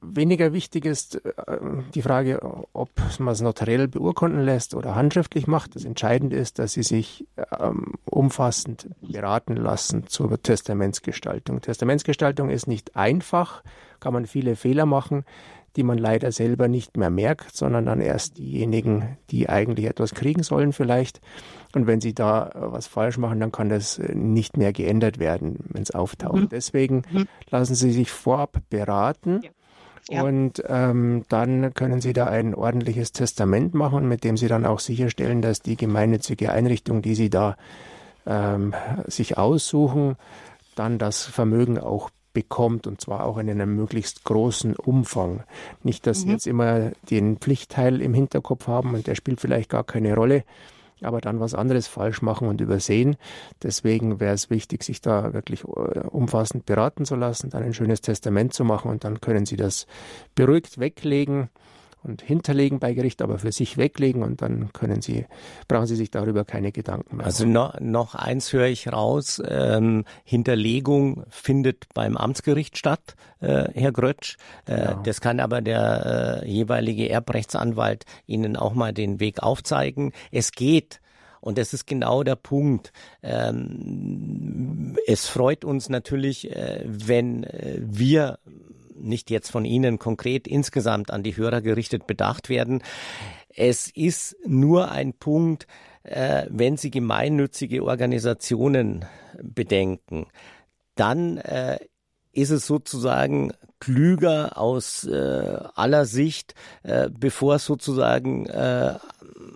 weniger wichtig ist äh, die Frage, ob man es notariell beurkunden lässt oder handschriftlich macht. Das Entscheidende ist, dass Sie sich ähm, umfassend beraten lassen zur Testamentsgestaltung. Testamentsgestaltung ist nicht einfach kann man viele Fehler machen, die man leider selber nicht mehr merkt, sondern dann erst diejenigen, die eigentlich etwas kriegen sollen vielleicht. Und wenn sie da was falsch machen, dann kann das nicht mehr geändert werden, wenn es auftaucht. Mhm. Deswegen mhm. lassen Sie sich vorab beraten. Ja. Ja. Und ähm, dann können Sie da ein ordentliches Testament machen, mit dem Sie dann auch sicherstellen, dass die gemeinnützige Einrichtung, die Sie da ähm, sich aussuchen, dann das Vermögen auch bekommt und zwar auch in einem möglichst großen Umfang. Nicht, dass mhm. Sie jetzt immer den Pflichtteil im Hinterkopf haben und der spielt vielleicht gar keine Rolle, aber dann was anderes falsch machen und übersehen. Deswegen wäre es wichtig, sich da wirklich äh, umfassend beraten zu lassen, dann ein schönes Testament zu machen und dann können Sie das beruhigt weglegen und hinterlegen bei Gericht, aber für sich weglegen und dann können Sie, brauchen Sie sich darüber keine Gedanken mehr. Also noch, noch eins höre ich raus, ähm, Hinterlegung findet beim Amtsgericht statt, äh, Herr Grötsch. Äh, genau. Das kann aber der äh, jeweilige Erbrechtsanwalt Ihnen auch mal den Weg aufzeigen. Es geht und das ist genau der Punkt. Ähm, es freut uns natürlich, äh, wenn äh, wir nicht jetzt von Ihnen konkret insgesamt an die Hörer gerichtet bedacht werden. Es ist nur ein Punkt, äh, wenn Sie gemeinnützige Organisationen bedenken, dann äh, ist es sozusagen klüger aus äh, aller Sicht, äh, bevor es sozusagen äh,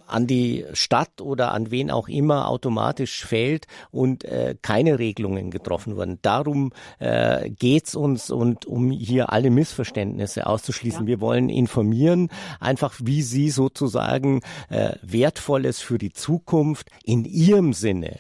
an die Stadt oder an wen auch immer automatisch fällt und äh, keine Regelungen getroffen wurden. Darum äh, geht's uns und um hier alle Missverständnisse auszuschließen. Ja. Wir wollen informieren, einfach wie Sie sozusagen äh, Wertvolles für die Zukunft in Ihrem Sinne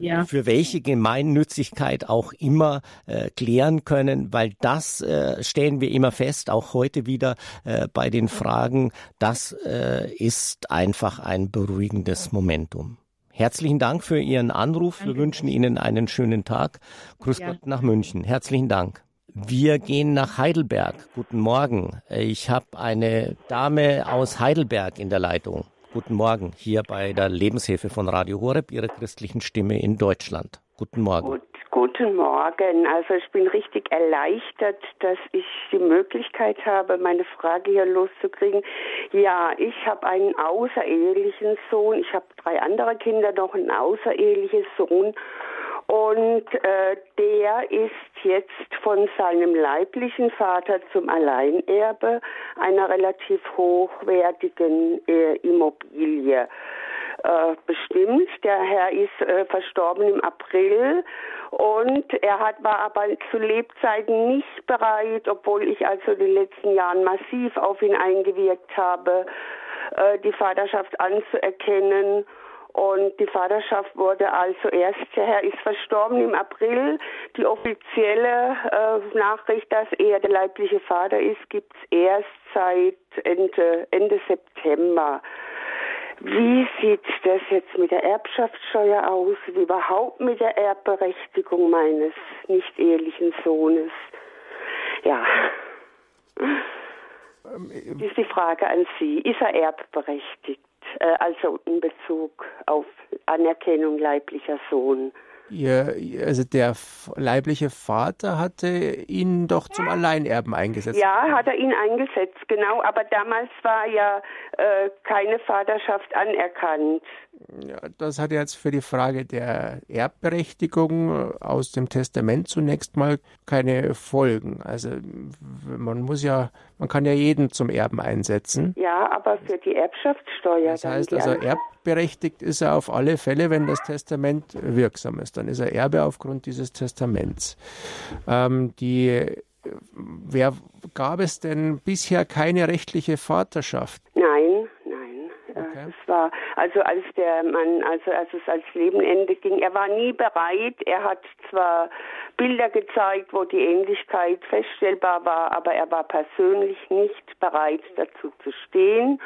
ja. für welche Gemeinnützigkeit auch immer äh, klären können, weil das äh, stellen wir immer fest, auch heute wieder äh, bei den Fragen, das äh, ist einfach ein beruhigendes Momentum. Herzlichen Dank für Ihren Anruf. Danke. Wir wünschen Ihnen einen schönen Tag. Grüß ja. Gott nach München. Herzlichen Dank. Wir gehen nach Heidelberg. Guten Morgen. Ich habe eine Dame aus Heidelberg in der Leitung. Guten Morgen, hier bei der Lebenshilfe von Radio Horeb, Ihre christlichen Stimme in Deutschland. Guten Morgen. Gut, guten Morgen. Also ich bin richtig erleichtert, dass ich die Möglichkeit habe, meine Frage hier loszukriegen. Ja, ich habe einen außerehelichen Sohn. Ich habe drei andere Kinder, noch ein außereheliches Sohn. Und äh, der ist jetzt von seinem leiblichen Vater zum Alleinerbe einer relativ hochwertigen äh, Immobilie äh, bestimmt. Der Herr ist äh, verstorben im April und er hat, war aber zu Lebzeiten nicht bereit, obwohl ich also in den letzten Jahren massiv auf ihn eingewirkt habe, äh, die Vaterschaft anzuerkennen und die Vaterschaft wurde also erst, der Herr ist verstorben im April. Die offizielle äh, Nachricht, dass er der leibliche Vater ist, gibt es erst seit Ende, Ende September. Wie sieht das jetzt mit der Erbschaftssteuer aus? Wie überhaupt mit der Erbberechtigung meines nicht ehelichen Sohnes? Ja. Ähm, das ist die Frage an Sie. Ist er erbberechtigt? Äh, also in Bezug auf Anerkennung leiblicher Sohn. Ihr, also der leibliche Vater hatte ihn doch zum Alleinerben eingesetzt. Ja, hat er ihn eingesetzt, genau. Aber damals war ja äh, keine Vaterschaft anerkannt. Ja, das hat jetzt für die Frage der Erbberechtigung aus dem Testament zunächst mal keine Folgen. Also man muss ja, man kann ja jeden zum Erben einsetzen. Ja, aber für die Erbschaftssteuer. Das heißt also, erbberechtigt ist er auf alle Fälle, wenn das Testament wirksam ist. Dann ist er Erbe aufgrund dieses Testaments. Ähm, die Wer gab es denn bisher keine rechtliche Vaterschaft? Nein, Okay. Das war also als der Mann, also als es als Lebenende ging, er war nie bereit. Er hat zwar Bilder gezeigt, wo die Ähnlichkeit feststellbar war, aber er war persönlich nicht bereit dazu zu stehen.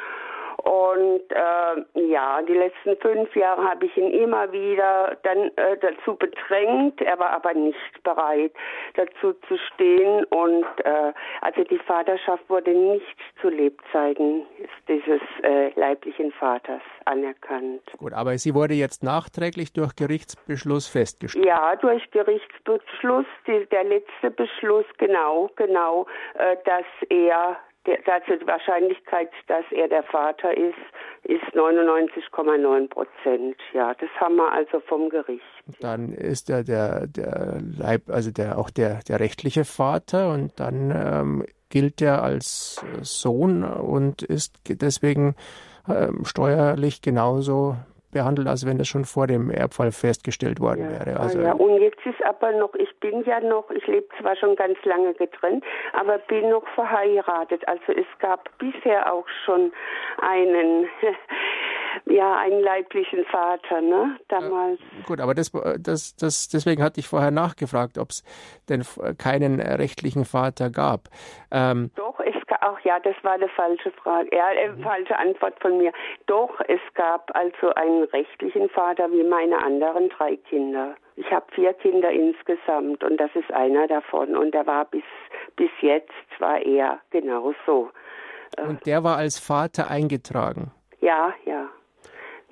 Und äh, ja, die letzten fünf Jahre habe ich ihn immer wieder dann äh, dazu bedrängt. Er war aber nicht bereit, dazu zu stehen. Und äh, also die Vaterschaft wurde nicht zu Lebzeiten dieses äh, leiblichen Vaters anerkannt. Gut, aber sie wurde jetzt nachträglich durch Gerichtsbeschluss festgestellt. Ja, durch Gerichtsbeschluss, die, der letzte Beschluss, genau, genau, äh, dass er also die Wahrscheinlichkeit, dass er der Vater ist, ist 99,9 Prozent. Ja, das haben wir also vom Gericht. Dann ist er der, der Leib, also der, auch der, der rechtliche Vater und dann ähm, gilt er als Sohn und ist deswegen ähm, steuerlich genauso behandelt, als wenn es schon vor dem Erbfall festgestellt worden ja. wäre. Also, ja, und jetzt ist aber noch, ich bin ja noch, ich lebe zwar schon ganz lange getrennt, aber bin noch verheiratet. Also es gab bisher auch schon einen ja, einen leiblichen Vater, ne, damals. Gut, aber das, das, das, deswegen hatte ich vorher nachgefragt, ob es denn keinen rechtlichen Vater gab. Ähm, Doch, es ach ja, das war eine falsche Frage, ja, äh, mhm. falsche Antwort von mir. Doch, es gab also einen rechtlichen Vater wie meine anderen drei Kinder. Ich habe vier Kinder insgesamt und das ist einer davon und der war bis, bis jetzt, war er genauso. Und der war als Vater eingetragen? Ja, ja.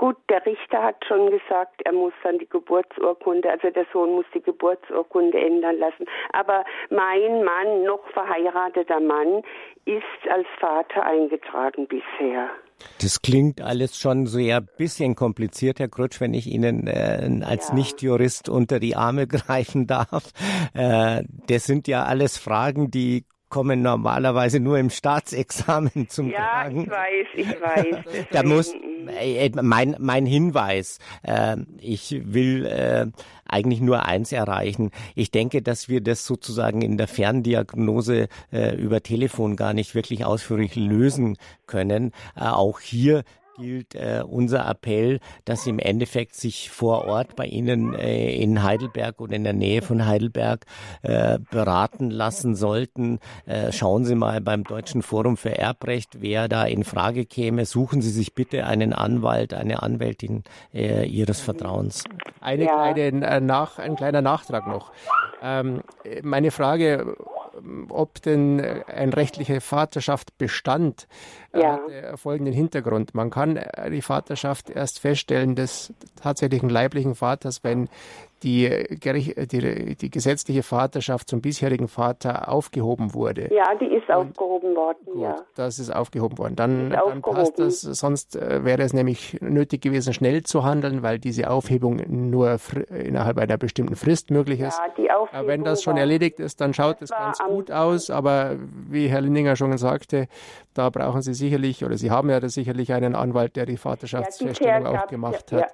Gut, der Richter hat schon gesagt, er muss dann die Geburtsurkunde, also der Sohn muss die Geburtsurkunde ändern lassen. Aber mein Mann, noch verheirateter Mann, ist als Vater eingetragen bisher. Das klingt alles schon ein bisschen kompliziert, Herr Krutsch, wenn ich Ihnen äh, als ja. Nichtjurist unter die Arme greifen darf. Äh, das sind ja alles Fragen, die kommen normalerweise nur im Staatsexamen zum ja, Tragen. Ja, ich weiß, ich weiß. da muss äh, mein mein Hinweis. Äh, ich will äh, eigentlich nur eins erreichen. Ich denke, dass wir das sozusagen in der Ferndiagnose äh, über Telefon gar nicht wirklich ausführlich lösen können. Äh, auch hier gilt äh, unser Appell, dass Sie im Endeffekt sich vor Ort bei Ihnen äh, in Heidelberg oder in der Nähe von Heidelberg äh, beraten lassen sollten. Äh, schauen Sie mal beim Deutschen Forum für Erbrecht, wer da in Frage käme. Suchen Sie sich bitte einen Anwalt, eine Anwältin äh, Ihres Vertrauens. Eine ja. kleine, äh, nach, ein kleiner Nachtrag noch. Ähm, meine Frage ob denn eine rechtliche Vaterschaft bestand, äh, ja. hat folgenden Hintergrund. Man kann die Vaterschaft erst feststellen des tatsächlichen leiblichen Vaters, wenn die, die, die, gesetzliche Vaterschaft zum bisherigen Vater aufgehoben wurde. Ja, die ist Und, aufgehoben worden, gut, ja. Das ist aufgehoben worden. Dann, dann passt das, sonst äh, wäre es nämlich nötig gewesen, schnell zu handeln, weil diese Aufhebung nur innerhalb einer bestimmten Frist möglich ist. Ja, die Aufhebung aber wenn das schon erledigt ist, dann schaut es ganz gut aus, aber wie Herr Lindinger schon sagte, da brauchen Sie sicherlich, oder Sie haben ja sicherlich einen Anwalt, der die Vaterschaftsfeststellung ja, auch gemacht hat. Ja.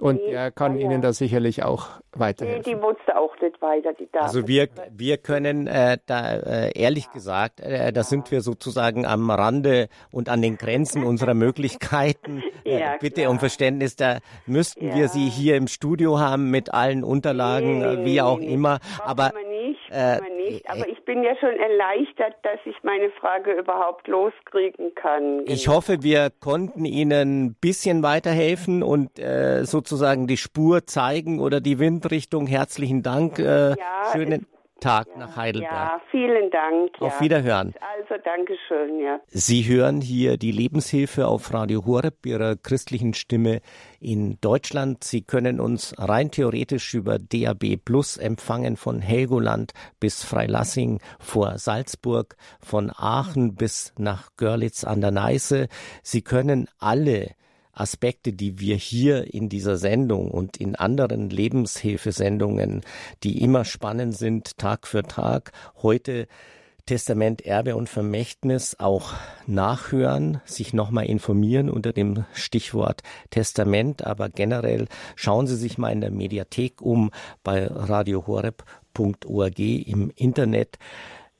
Und er kann ja, Ihnen da sicherlich auch weiterhelfen. Die, die wusste auch nicht weiter. Die Dame. Also wir, wir können äh, da äh, ehrlich gesagt, äh, da sind wir sozusagen am Rande und an den Grenzen unserer Möglichkeiten. Äh, ja, bitte klar. um Verständnis, da müssten ja. wir Sie hier im Studio haben mit allen Unterlagen, nee, wie auch immer. Aber nicht, äh, nicht. Aber ich bin ja schon erleichtert, dass ich meine Frage überhaupt loskriegen kann. Ich genau. hoffe, wir konnten Ihnen ein bisschen weiterhelfen und äh, sozusagen die Spur zeigen oder die Windrichtung. Herzlichen Dank. Äh, ja, schönen Tag ja, nach Heidelberg. Ja, vielen Dank. Auf ja. Wiederhören. Also, danke schön, ja. Sie hören hier die Lebenshilfe auf Radio Horeb, Ihrer christlichen Stimme in Deutschland. Sie können uns rein theoretisch über DAB Plus empfangen von Helgoland bis Freilassing vor Salzburg, von Aachen bis nach Görlitz an der Neiße. Sie können alle Aspekte, die wir hier in dieser Sendung und in anderen Lebenshilfesendungen, die immer spannend sind, Tag für Tag, heute Testament, Erbe und Vermächtnis auch nachhören, sich nochmal informieren unter dem Stichwort Testament, aber generell schauen Sie sich mal in der Mediathek um bei radiohoreb.org im Internet.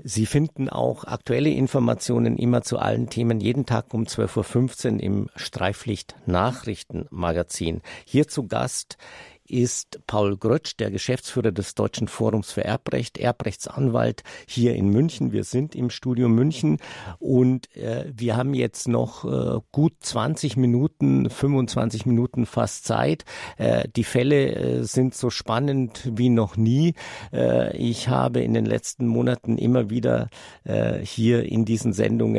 Sie finden auch aktuelle Informationen immer zu allen Themen jeden Tag um 12.15 Uhr im Streiflicht Nachrichtenmagazin. Hier zu Gast ist Paul Grötsch, der Geschäftsführer des Deutschen Forums für Erbrecht, Erbrechtsanwalt hier in München. Wir sind im Studio München und äh, wir haben jetzt noch äh, gut 20 Minuten, 25 Minuten fast Zeit. Äh, die Fälle äh, sind so spannend wie noch nie. Äh, ich habe in den letzten Monaten immer wieder äh, hier in diesen Sendungen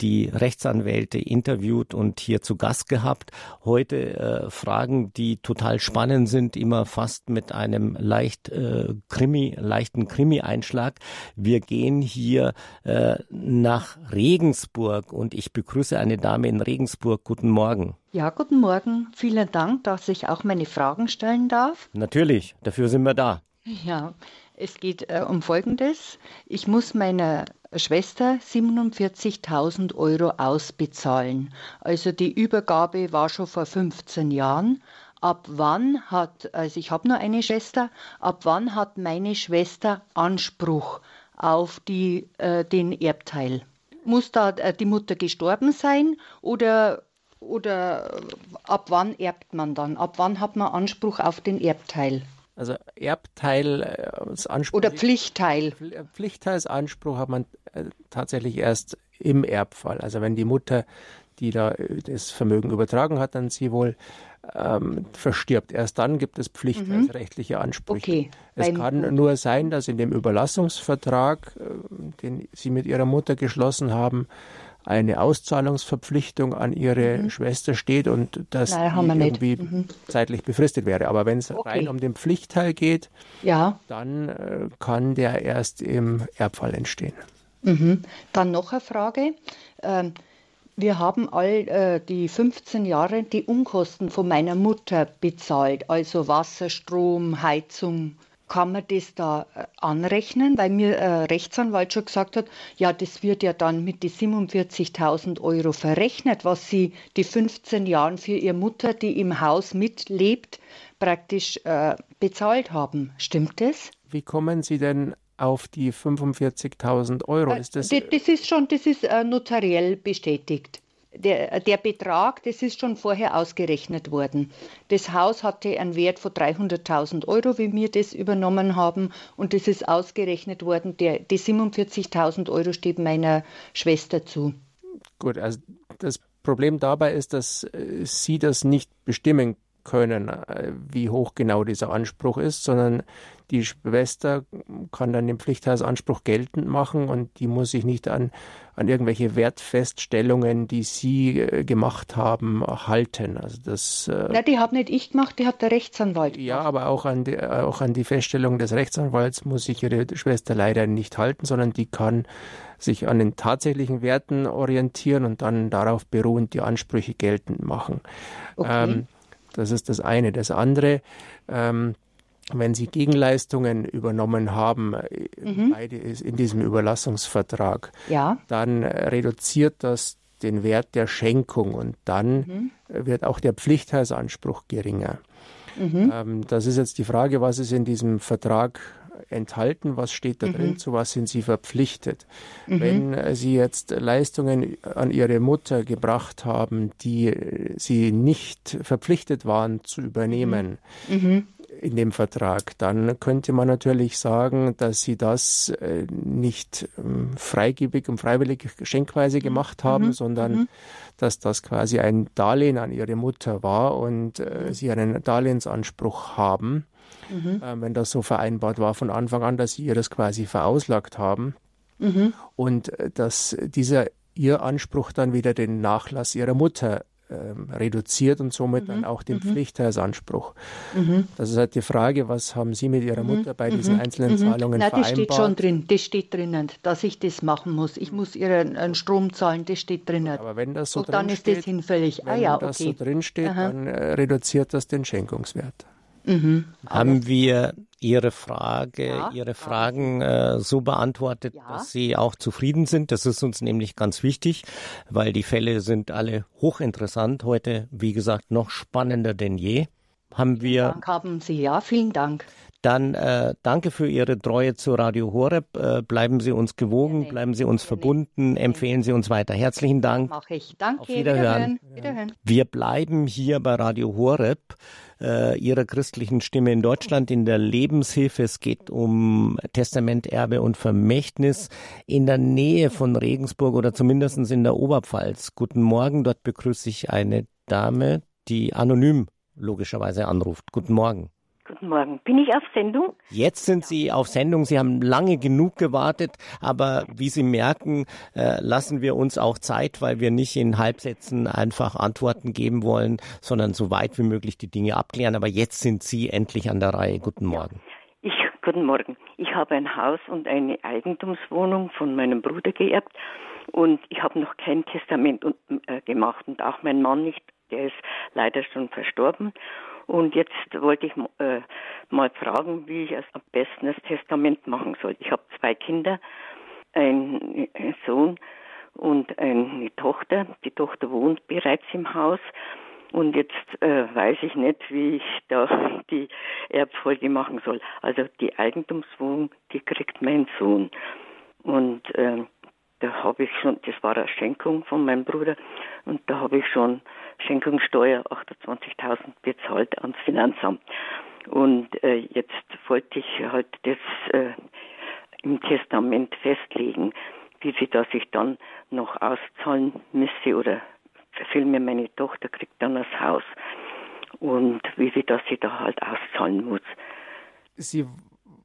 die Rechtsanwälte interviewt und hier zu Gast gehabt. Heute Fragen, die total spannend Romanen sind immer fast mit einem leicht äh, Krimi, leichten Krimi-Einschlag. Wir gehen hier äh, nach Regensburg und ich begrüße eine Dame in Regensburg. Guten Morgen. Ja, guten Morgen. Vielen Dank, dass ich auch meine Fragen stellen darf. Natürlich, dafür sind wir da. Ja, es geht äh, um Folgendes. Ich muss meiner Schwester 47.000 Euro ausbezahlen. Also die Übergabe war schon vor 15 Jahren ab wann hat, also ich habe nur eine Schwester, ab wann hat meine Schwester Anspruch auf die, äh, den Erbteil? Muss da äh, die Mutter gestorben sein oder, oder ab wann erbt man dann? Ab wann hat man Anspruch auf den Erbteil? Also Erbteil als äh, Anspruch. Oder Pflichtteil. Pflichtteilsanspruch hat man äh, tatsächlich erst im Erbfall. Also wenn die Mutter, die da äh, das Vermögen übertragen hat, dann sie wohl ähm, verstirbt. Erst dann gibt es Pflicht mhm. Ansprüche. Okay. Es Beim kann nur sein, dass in dem Überlassungsvertrag, äh, den Sie mit Ihrer Mutter geschlossen haben, eine Auszahlungsverpflichtung an ihre mhm. Schwester steht und die irgendwie mhm. zeitlich befristet wäre. Aber wenn es okay. rein um den Pflichtteil geht, ja. dann äh, kann der erst im Erbfall entstehen. Mhm. Dann noch eine Frage. Ähm, wir haben all äh, die 15 Jahre die Unkosten von meiner Mutter bezahlt, also Wasser, Strom, Heizung. Kann man das da äh, anrechnen? Weil mir äh, Rechtsanwalt schon gesagt hat, ja, das wird ja dann mit die 47.000 Euro verrechnet, was sie die 15 Jahre für ihre Mutter, die im Haus mitlebt, praktisch äh, bezahlt haben. Stimmt das? Wie kommen Sie denn auf die 45.000 Euro. Ist das, das, ist schon, das ist äh, notariell bestätigt. der, der Betrag, das ist schon vorher ausgerechnet worden. Das Haus hatte einen Wert von 300.000 Euro, wie wir das übernommen haben. Und das ist ausgerechnet worden. Der, die 47.000 Euro steht meiner Schwester zu. Gut, also das Problem dabei ist, dass äh, Sie das nicht bestimmen können, äh, wie hoch genau dieser Anspruch ist, sondern die Schwester kann dann den Pflichtheitsanspruch geltend machen und die muss sich nicht an, an irgendwelche Wertfeststellungen, die Sie äh, gemacht haben, halten. Also das, äh, Na, die habe nicht ich gemacht, die hat der Rechtsanwalt gemacht. Ja, aber auch an, die, auch an die Feststellung des Rechtsanwalts muss sich Ihre Schwester leider nicht halten, sondern die kann sich an den tatsächlichen Werten orientieren und dann darauf beruhend die Ansprüche geltend machen. Okay. Ähm, das ist das eine. Das andere, ähm, wenn Sie Gegenleistungen übernommen haben, äh, mhm. beide ist in diesem Überlassungsvertrag, ja. dann reduziert das den Wert der Schenkung und dann mhm. wird auch der Pflichtheitsanspruch geringer. Mhm. Ähm, das ist jetzt die Frage, was ist in diesem Vertrag enthalten, was steht da mhm. drin, zu was sind Sie verpflichtet. Mhm. Wenn äh, Sie jetzt Leistungen an Ihre Mutter gebracht haben, die äh, Sie nicht verpflichtet waren zu übernehmen, mhm. mhm. in dem Vertrag, dann könnte man natürlich sagen, dass sie das äh, nicht ähm, freigebig und freiwillig schenkweise mhm. gemacht haben, mhm. sondern dass das quasi ein Darlehen an ihre Mutter war und äh, sie einen Darlehensanspruch haben mhm. äh, wenn das so vereinbart war von Anfang an, dass sie ihr das quasi verauslagt haben mhm. und äh, dass dieser ihr Anspruch dann wieder den Nachlass ihrer Mutter ähm, reduziert und somit mhm. dann auch den mhm. Pflichtheitsanspruch. Mhm. Das ist halt die Frage, was haben Sie mit Ihrer mhm. Mutter bei diesen mhm. einzelnen Zahlungen Nein, vereinbart? Das steht schon drin, das steht drinnen, dass ich das machen muss. Ich muss ihr einen Strom zahlen, das steht drinnen. Aber wenn das so und dann ist das hinfällig. Ah wenn ah, ja, okay. das so drin steht, dann äh, reduziert das den Schenkungswert. Mhm. Haben wir Ihre Frage, ja, Ihre Fragen äh, so beantwortet, ja. dass Sie auch zufrieden sind? Das ist uns nämlich ganz wichtig, weil die Fälle sind alle hochinteressant. Heute, wie gesagt, noch spannender denn je. Haben wir. Dank haben Sie, ja, vielen Dank. Dann äh, danke für Ihre Treue zu Radio Horeb. Äh, bleiben Sie uns gewogen, bleiben Sie uns verbunden, empfehlen Sie uns weiter. Herzlichen Dank. Mache ich. Danke. Auf Wiederhören. Wiederhören. Wiederhören. Wir bleiben hier bei Radio Horeb, äh, Ihrer christlichen Stimme in Deutschland in der Lebenshilfe. Es geht um Testament, Erbe und Vermächtnis in der Nähe von Regensburg oder zumindest in der Oberpfalz. Guten Morgen. Dort begrüße ich eine Dame, die anonym logischerweise anruft. Guten Morgen. Guten Morgen. Bin ich auf Sendung? Jetzt sind Sie auf Sendung. Sie haben lange genug gewartet, aber wie Sie merken, äh, lassen wir uns auch Zeit, weil wir nicht in Halbsätzen einfach Antworten geben wollen, sondern so weit wie möglich die Dinge abklären. Aber jetzt sind Sie endlich an der Reihe. Guten Morgen. Ich, guten Morgen. Ich habe ein Haus und eine Eigentumswohnung von meinem Bruder geerbt und ich habe noch kein Testament äh, gemacht und auch mein Mann nicht. Der ist leider schon verstorben. Und jetzt wollte ich äh, mal fragen, wie ich am besten das Testament machen soll. Ich habe zwei Kinder, einen Sohn und eine Tochter. Die Tochter wohnt bereits im Haus. Und jetzt äh, weiß ich nicht, wie ich da die Erbfolge machen soll. Also die Eigentumswohnung, die kriegt mein Sohn. Und äh, da habe ich schon, das war eine Schenkung von meinem Bruder, und da habe ich schon Schenkungssteuer 28.000 bezahlt ans Finanzamt. Und äh, jetzt wollte ich halt das äh, im Testament festlegen, wie viel das ich dann noch auszahlen müsste oder vielmehr meine Tochter kriegt dann das Haus und wie viel das sie da halt auszahlen muss. Sie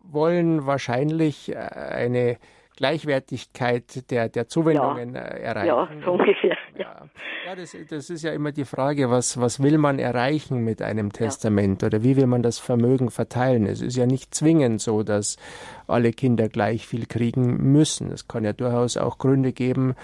wollen wahrscheinlich eine Gleichwertigkeit der, der Zuwendungen ja. Äh, erreichen. Ja, so ungefähr. Ja, ja das, das ist ja immer die Frage, was, was will man erreichen mit einem Testament ja. oder wie will man das Vermögen verteilen? Es ist ja nicht zwingend so, dass alle Kinder gleich viel kriegen müssen. Es kann ja durchaus auch Gründe geben.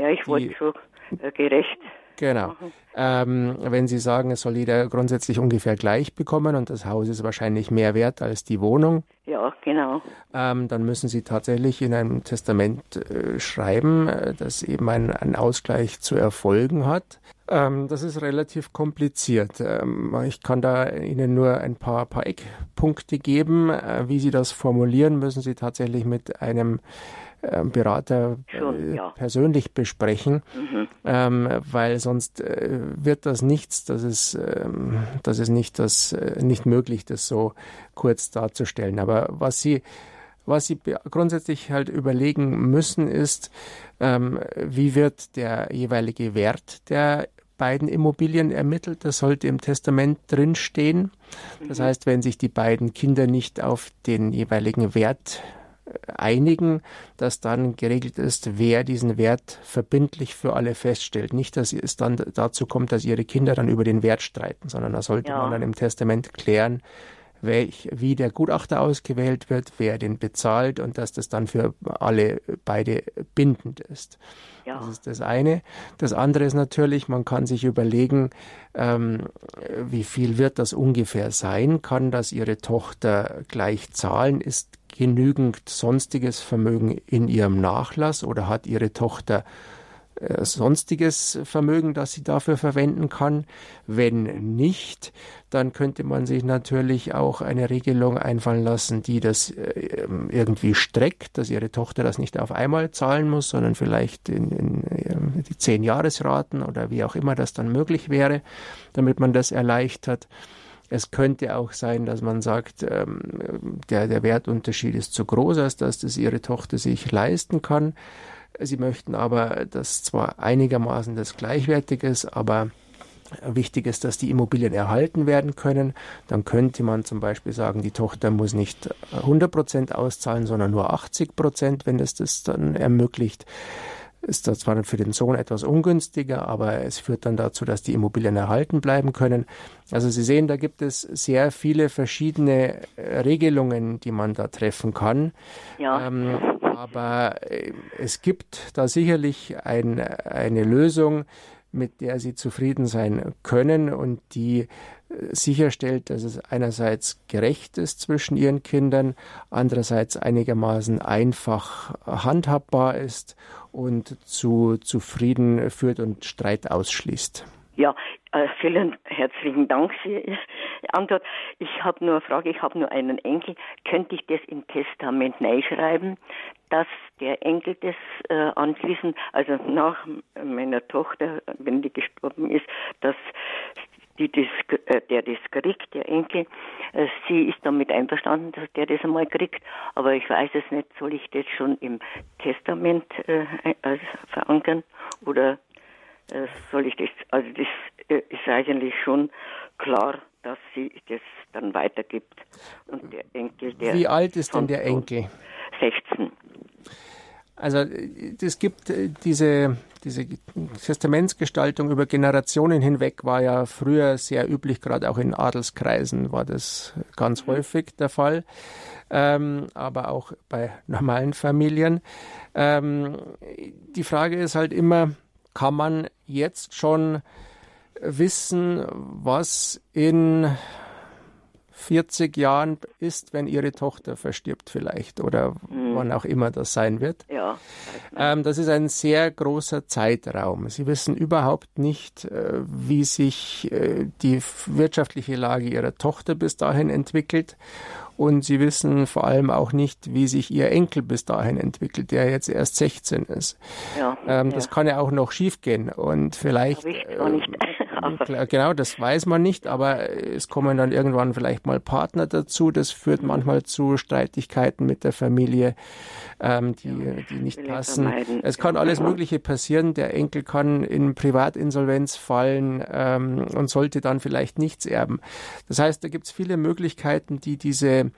Ja, ich wollte so äh, gerecht Genau. Ähm, wenn Sie sagen, es soll jeder grundsätzlich ungefähr gleich bekommen und das Haus ist wahrscheinlich mehr wert als die Wohnung. Ja, genau. Ähm, dann müssen Sie tatsächlich in einem Testament äh, schreiben, äh, dass eben ein, ein, Ausgleich zu erfolgen hat. Ähm, das ist relativ kompliziert. Ähm, ich kann da Ihnen nur ein paar, paar Eckpunkte geben. Äh, wie Sie das formulieren, müssen Sie tatsächlich mit einem Berater Schon, ja. persönlich besprechen, mhm. ähm, weil sonst äh, wird das nichts, das ist, ähm, das ist nicht, das, äh, nicht möglich, das so kurz darzustellen. Aber was Sie was Sie grundsätzlich halt überlegen müssen, ist, ähm, wie wird der jeweilige Wert der beiden Immobilien ermittelt. Das sollte im Testament drinstehen. Das mhm. heißt, wenn sich die beiden Kinder nicht auf den jeweiligen Wert äh, einigen, dass dann geregelt ist, wer diesen Wert verbindlich für alle feststellt. Nicht, dass es dann dazu kommt, dass ihre Kinder dann über den Wert streiten, sondern da sollte ja. man dann im Testament klären, welch, wie der Gutachter ausgewählt wird, wer den bezahlt und dass das dann für alle beide bindend ist. Ja. Das ist das eine. Das andere ist natürlich, man kann sich überlegen, ähm, wie viel wird das ungefähr sein? Kann das Ihre Tochter gleich zahlen? Ist genügend sonstiges Vermögen in ihrem Nachlass oder hat Ihre Tochter äh, sonstiges Vermögen, das sie dafür verwenden kann. Wenn nicht, dann könnte man sich natürlich auch eine Regelung einfallen lassen, die das äh, irgendwie streckt, dass ihre Tochter das nicht auf einmal zahlen muss, sondern vielleicht in, in, in die zehn Jahresraten oder wie auch immer das dann möglich wäre, damit man das erleichtert. Es könnte auch sein, dass man sagt, ähm, der, der Wertunterschied ist zu groß, als dass das ihre Tochter sich leisten kann. Sie möchten aber, dass zwar einigermaßen das gleichwertig ist, aber Wichtig ist, dass die Immobilien erhalten werden können. Dann könnte man zum Beispiel sagen, die Tochter muss nicht 100 Prozent auszahlen, sondern nur 80 Prozent, wenn es das dann ermöglicht. Ist das zwar für den Sohn etwas ungünstiger, aber es führt dann dazu, dass die Immobilien erhalten bleiben können. Also Sie sehen, da gibt es sehr viele verschiedene Regelungen, die man da treffen kann. Ja. Ähm, aber äh, es gibt da sicherlich ein, eine Lösung, mit der sie zufrieden sein können und die äh, sicherstellt, dass es einerseits gerecht ist zwischen ihren Kindern, andererseits einigermaßen einfach handhabbar ist und zu zufrieden führt und Streit ausschließt. Ja, äh, vielen herzlichen Dank für Ihre Antwort. Ich habe nur eine Frage, ich habe nur einen Enkel. Könnte ich das im Testament schreiben, dass der Enkel das äh, anschließend, also nach meiner Tochter, wenn die gestorben ist, dass die das, äh, der das kriegt, der Enkel, äh, sie ist damit einverstanden, dass der das einmal kriegt, aber ich weiß es nicht, soll ich das schon im Testament äh, verankern oder äh, soll ich das, also das äh, ist eigentlich schon klar, dass sie das dann weitergibt. Und der Enkel, der. Wie alt ist denn der Enkel? 16. Also es gibt äh, diese, diese Testamentsgestaltung über Generationen hinweg war ja früher sehr üblich, gerade auch in Adelskreisen war das ganz mhm. häufig der Fall, ähm, aber auch bei normalen Familien. Ähm, die Frage ist halt immer, kann man jetzt schon wissen, was in 40 Jahren ist, wenn ihre Tochter verstirbt vielleicht oder mhm. wann auch immer das sein wird. Ja. Ähm, das ist ein sehr großer Zeitraum. Sie wissen überhaupt nicht, äh, wie sich äh, die wirtschaftliche Lage ihrer Tochter bis dahin entwickelt und sie wissen vor allem auch nicht, wie sich ihr Enkel bis dahin entwickelt, der jetzt erst 16 ist. Ja, ähm, das kann ja auch noch schiefgehen und vielleicht. Ich äh, genau, das weiß man nicht, aber es kommen dann irgendwann vielleicht mal Partner dazu. Das führt manchmal zu Streitigkeiten mit der Familie, ähm, die, die nicht passen. Es kann alles Mögliche passieren. Der Enkel kann in Privatinsolvenz fallen ähm, und sollte dann vielleicht nichts erben. Das heißt, da gibt es viele Möglichkeiten, die diese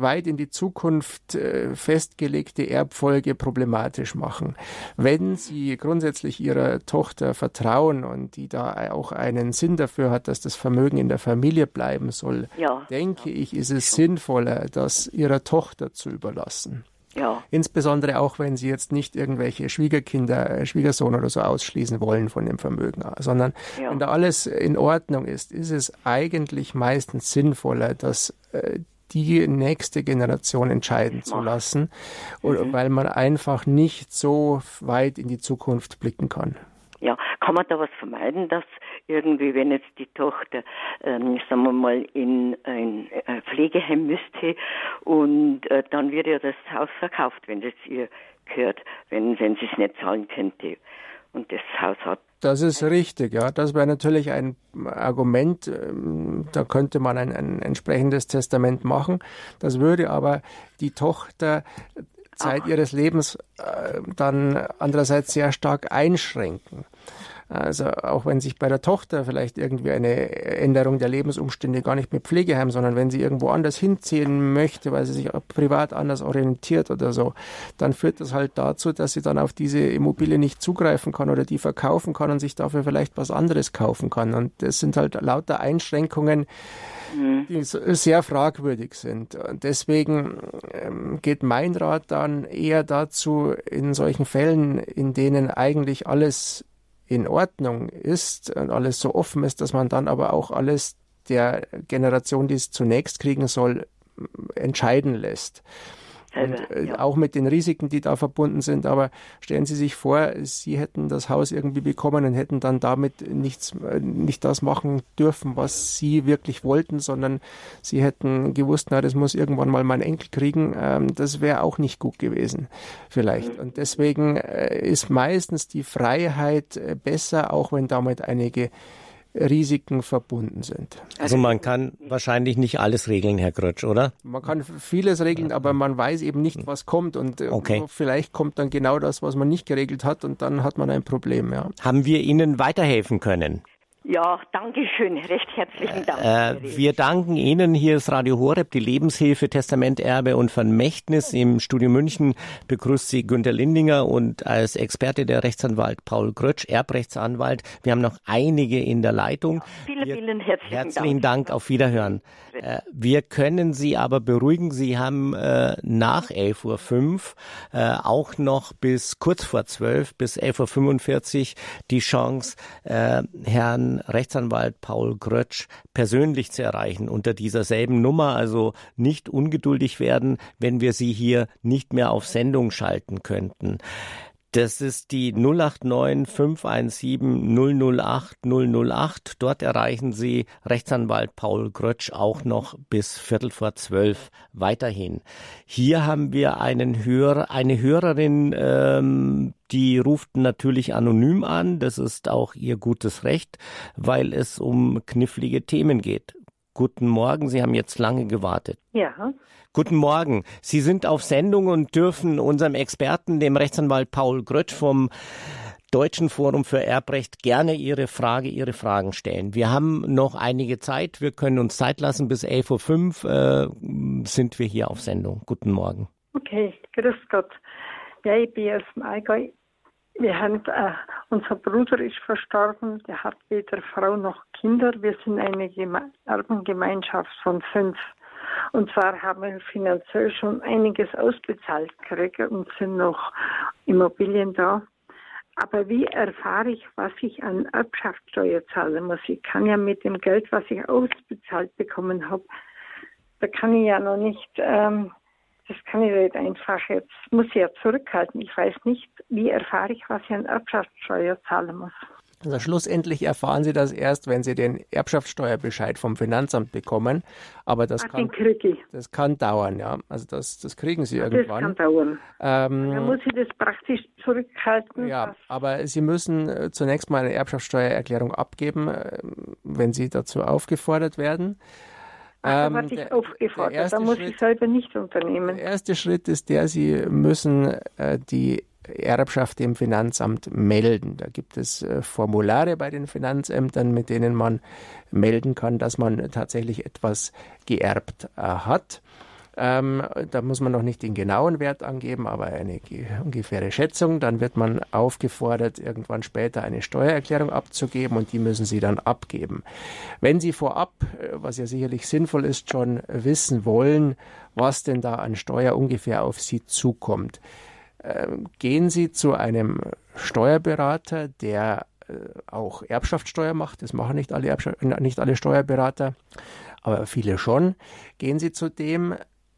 weit in die Zukunft äh, festgelegte Erbfolge problematisch machen. Wenn Sie grundsätzlich Ihrer Tochter vertrauen und die da auch einen Sinn dafür hat, dass das Vermögen in der Familie bleiben soll, ja. denke ich, ist es sinnvoller, das Ihrer Tochter zu überlassen. Ja. Insbesondere auch, wenn Sie jetzt nicht irgendwelche Schwiegerkinder, äh, Schwiegersohn oder so ausschließen wollen von dem Vermögen, sondern ja. wenn da alles in Ordnung ist, ist es eigentlich meistens sinnvoller, dass äh, die nächste Generation entscheiden zu lassen, mhm. weil man einfach nicht so weit in die Zukunft blicken kann. Ja, kann man da was vermeiden, dass irgendwie, wenn jetzt die Tochter, ähm, sagen wir mal, in ein Pflegeheim müsste und äh, dann wird ja das Haus verkauft, wenn das ihr gehört, wenn, wenn sie es nicht zahlen könnte. Und das Haus hat. Das ist richtig, ja. Das wäre natürlich ein Argument. Ähm, da könnte man ein, ein entsprechendes Testament machen. Das würde aber die Tochter Zeit Ach. ihres Lebens äh, dann andererseits sehr stark einschränken. Also auch wenn sich bei der Tochter vielleicht irgendwie eine Änderung der Lebensumstände gar nicht mit Pflegeheim, sondern wenn sie irgendwo anders hinziehen möchte, weil sie sich privat anders orientiert oder so, dann führt das halt dazu, dass sie dann auf diese Immobilie nicht zugreifen kann oder die verkaufen kann und sich dafür vielleicht was anderes kaufen kann. Und das sind halt lauter Einschränkungen, mhm. die sehr fragwürdig sind. Und deswegen ähm, geht mein Rat dann eher dazu, in solchen Fällen, in denen eigentlich alles in Ordnung ist und alles so offen ist, dass man dann aber auch alles der Generation, die es zunächst kriegen soll, entscheiden lässt. Und, äh, ja. Auch mit den Risiken, die da verbunden sind. Aber stellen Sie sich vor, Sie hätten das Haus irgendwie bekommen und hätten dann damit nichts, äh, nicht das machen dürfen, was Sie wirklich wollten, sondern Sie hätten gewusst, na, das muss irgendwann mal mein Enkel kriegen. Ähm, das wäre auch nicht gut gewesen, vielleicht. Mhm. Und deswegen äh, ist meistens die Freiheit besser, auch wenn damit einige Risiken verbunden sind. Also man kann wahrscheinlich nicht alles regeln, Herr Grötsch, oder? Man kann vieles regeln, aber man weiß eben nicht, was kommt und äh, okay. vielleicht kommt dann genau das, was man nicht geregelt hat und dann hat man ein Problem. Ja. Haben wir Ihnen weiterhelfen können? Ja, danke schön, recht herzlichen Dank. Äh, wir danken Ihnen. Hier ist Radio Horeb, die Lebenshilfe, Testamenterbe und Vermächtnis. Im Studio München begrüßt Sie Günter Lindinger und als Experte der Rechtsanwalt Paul Grötsch, Erbrechtsanwalt. Wir haben noch einige in der Leitung. Ja, vielen, vielen herzlichen, herzlichen Dank. Dank. Auf Wiederhören. Äh, wir können Sie aber beruhigen. Sie haben äh, nach 11.05 Uhr äh, auch noch bis kurz vor 12, bis 11.45 Uhr die Chance, äh, Herrn Rechtsanwalt Paul Grötsch persönlich zu erreichen unter dieser selben Nummer. Also nicht ungeduldig werden, wenn wir Sie hier nicht mehr auf Sendung schalten könnten. Das ist die 089 517 008 008. Dort erreichen Sie Rechtsanwalt Paul Grötsch auch noch bis Viertel vor zwölf weiterhin. Hier haben wir einen Hörer, eine Hörerin, ähm, die ruft natürlich anonym an. Das ist auch ihr gutes Recht, weil es um knifflige Themen geht. Guten Morgen, Sie haben jetzt lange gewartet. Ja. Guten Morgen. Sie sind auf Sendung und dürfen unserem Experten, dem Rechtsanwalt Paul Grötsch vom Deutschen Forum für Erbrecht gerne Ihre Frage, Ihre Fragen stellen. Wir haben noch einige Zeit. Wir können uns Zeit lassen. Bis 11.05 Uhr äh, sind wir hier auf Sendung. Guten Morgen. Okay, grüß Gott. Ja, ich bin aus dem Allgäu. Wir haben, äh, unser Bruder ist verstorben, der hat weder Frau noch Kinder. Wir sind eine Geme Erbengemeinschaft von fünf. Und zwar haben wir finanziell schon einiges ausbezahlt gekriegt und sind noch Immobilien da. Aber wie erfahre ich, was ich an Erbschaftssteuer zahlen muss? Ich kann ja mit dem Geld, was ich ausbezahlt bekommen habe, da kann ich ja noch nicht ähm, das kann ich nicht einfach jetzt, muss ich ja zurückhalten. Ich weiß nicht, wie erfahre ich, was ich an Erbschaftssteuer zahlen muss. Also schlussendlich erfahren Sie das erst, wenn Sie den Erbschaftssteuerbescheid vom Finanzamt bekommen. Aber das, Ach, kann, das kann dauern, ja. Also das, das kriegen Sie irgendwann. Das kann dauern. Ähm, Dann muss ich das praktisch zurückhalten. Ja, aber Sie müssen äh, zunächst mal eine Erbschaftssteuererklärung abgeben, äh, wenn Sie dazu aufgefordert werden. Ach, ähm, da ich aufgefordert, da muss Schritt, ich selber nicht unternehmen. Der erste Schritt ist der, Sie müssen äh, die Erbschaft dem Finanzamt melden. Da gibt es äh, Formulare bei den Finanzämtern, mit denen man melden kann, dass man tatsächlich etwas geerbt äh, hat. Ähm, da muss man noch nicht den genauen Wert angeben, aber eine ungefähre Schätzung. Dann wird man aufgefordert, irgendwann später eine Steuererklärung abzugeben und die müssen Sie dann abgeben. Wenn Sie vorab, äh, was ja sicherlich sinnvoll ist, schon wissen wollen, was denn da an Steuer ungefähr auf Sie zukommt, äh, gehen Sie zu einem Steuerberater, der äh, auch Erbschaftssteuer macht. Das machen nicht alle, Erbschaft, nicht alle Steuerberater, aber viele schon. Gehen Sie zu dem,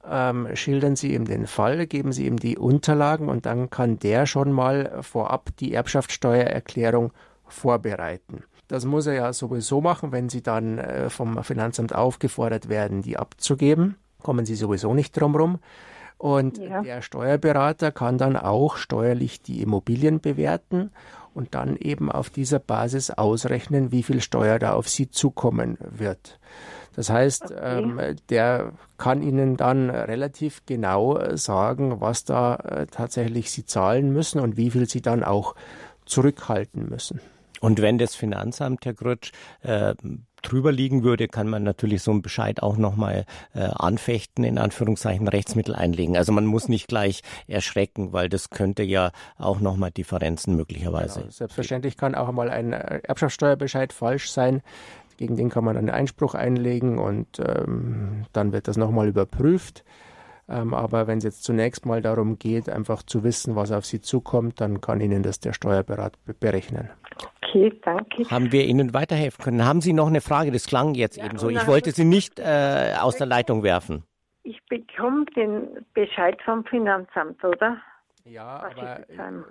ähm, schildern Sie ihm den Fall, geben Sie ihm die Unterlagen und dann kann der schon mal vorab die Erbschaftssteuererklärung vorbereiten. Das muss er ja sowieso machen, wenn Sie dann äh, vom Finanzamt aufgefordert werden, die abzugeben. Kommen Sie sowieso nicht drum rum. Und ja. der Steuerberater kann dann auch steuerlich die Immobilien bewerten und dann eben auf dieser Basis ausrechnen, wie viel Steuer da auf Sie zukommen wird. Das heißt, okay. ähm, der kann Ihnen dann relativ genau sagen, was da äh, tatsächlich Sie zahlen müssen und wie viel Sie dann auch zurückhalten müssen. Und wenn das Finanzamt, Herr Grutsch, äh, drüber liegen würde, kann man natürlich so einen Bescheid auch nochmal äh, anfechten, in Anführungszeichen Rechtsmittel einlegen. Also man muss nicht gleich erschrecken, weil das könnte ja auch nochmal Differenzen möglicherweise. Genau. Selbstverständlich kann auch mal ein äh, Erbschaftssteuerbescheid falsch sein. Gegen den kann man einen Einspruch einlegen und ähm, dann wird das nochmal überprüft. Ähm, aber wenn es jetzt zunächst mal darum geht, einfach zu wissen, was auf Sie zukommt, dann kann Ihnen das der Steuerberater berechnen. Okay, danke. Haben wir Ihnen weiterhelfen können? Haben Sie noch eine Frage? Das klang jetzt ja, eben so. Ich wollte Sie nicht äh, aus der Leitung werfen. Ich bekomme den Bescheid vom Finanzamt, oder? Ja, was aber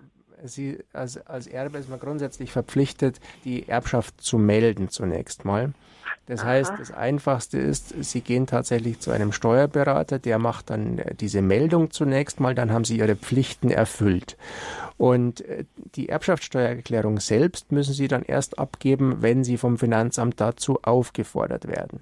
Sie als, als Erbe ist man grundsätzlich verpflichtet, die Erbschaft zu melden zunächst mal. Das Aha. heißt, das Einfachste ist, Sie gehen tatsächlich zu einem Steuerberater, der macht dann äh, diese Meldung zunächst mal, dann haben Sie Ihre Pflichten erfüllt. Und äh, die Erbschaftssteuererklärung selbst müssen Sie dann erst abgeben, wenn Sie vom Finanzamt dazu aufgefordert werden.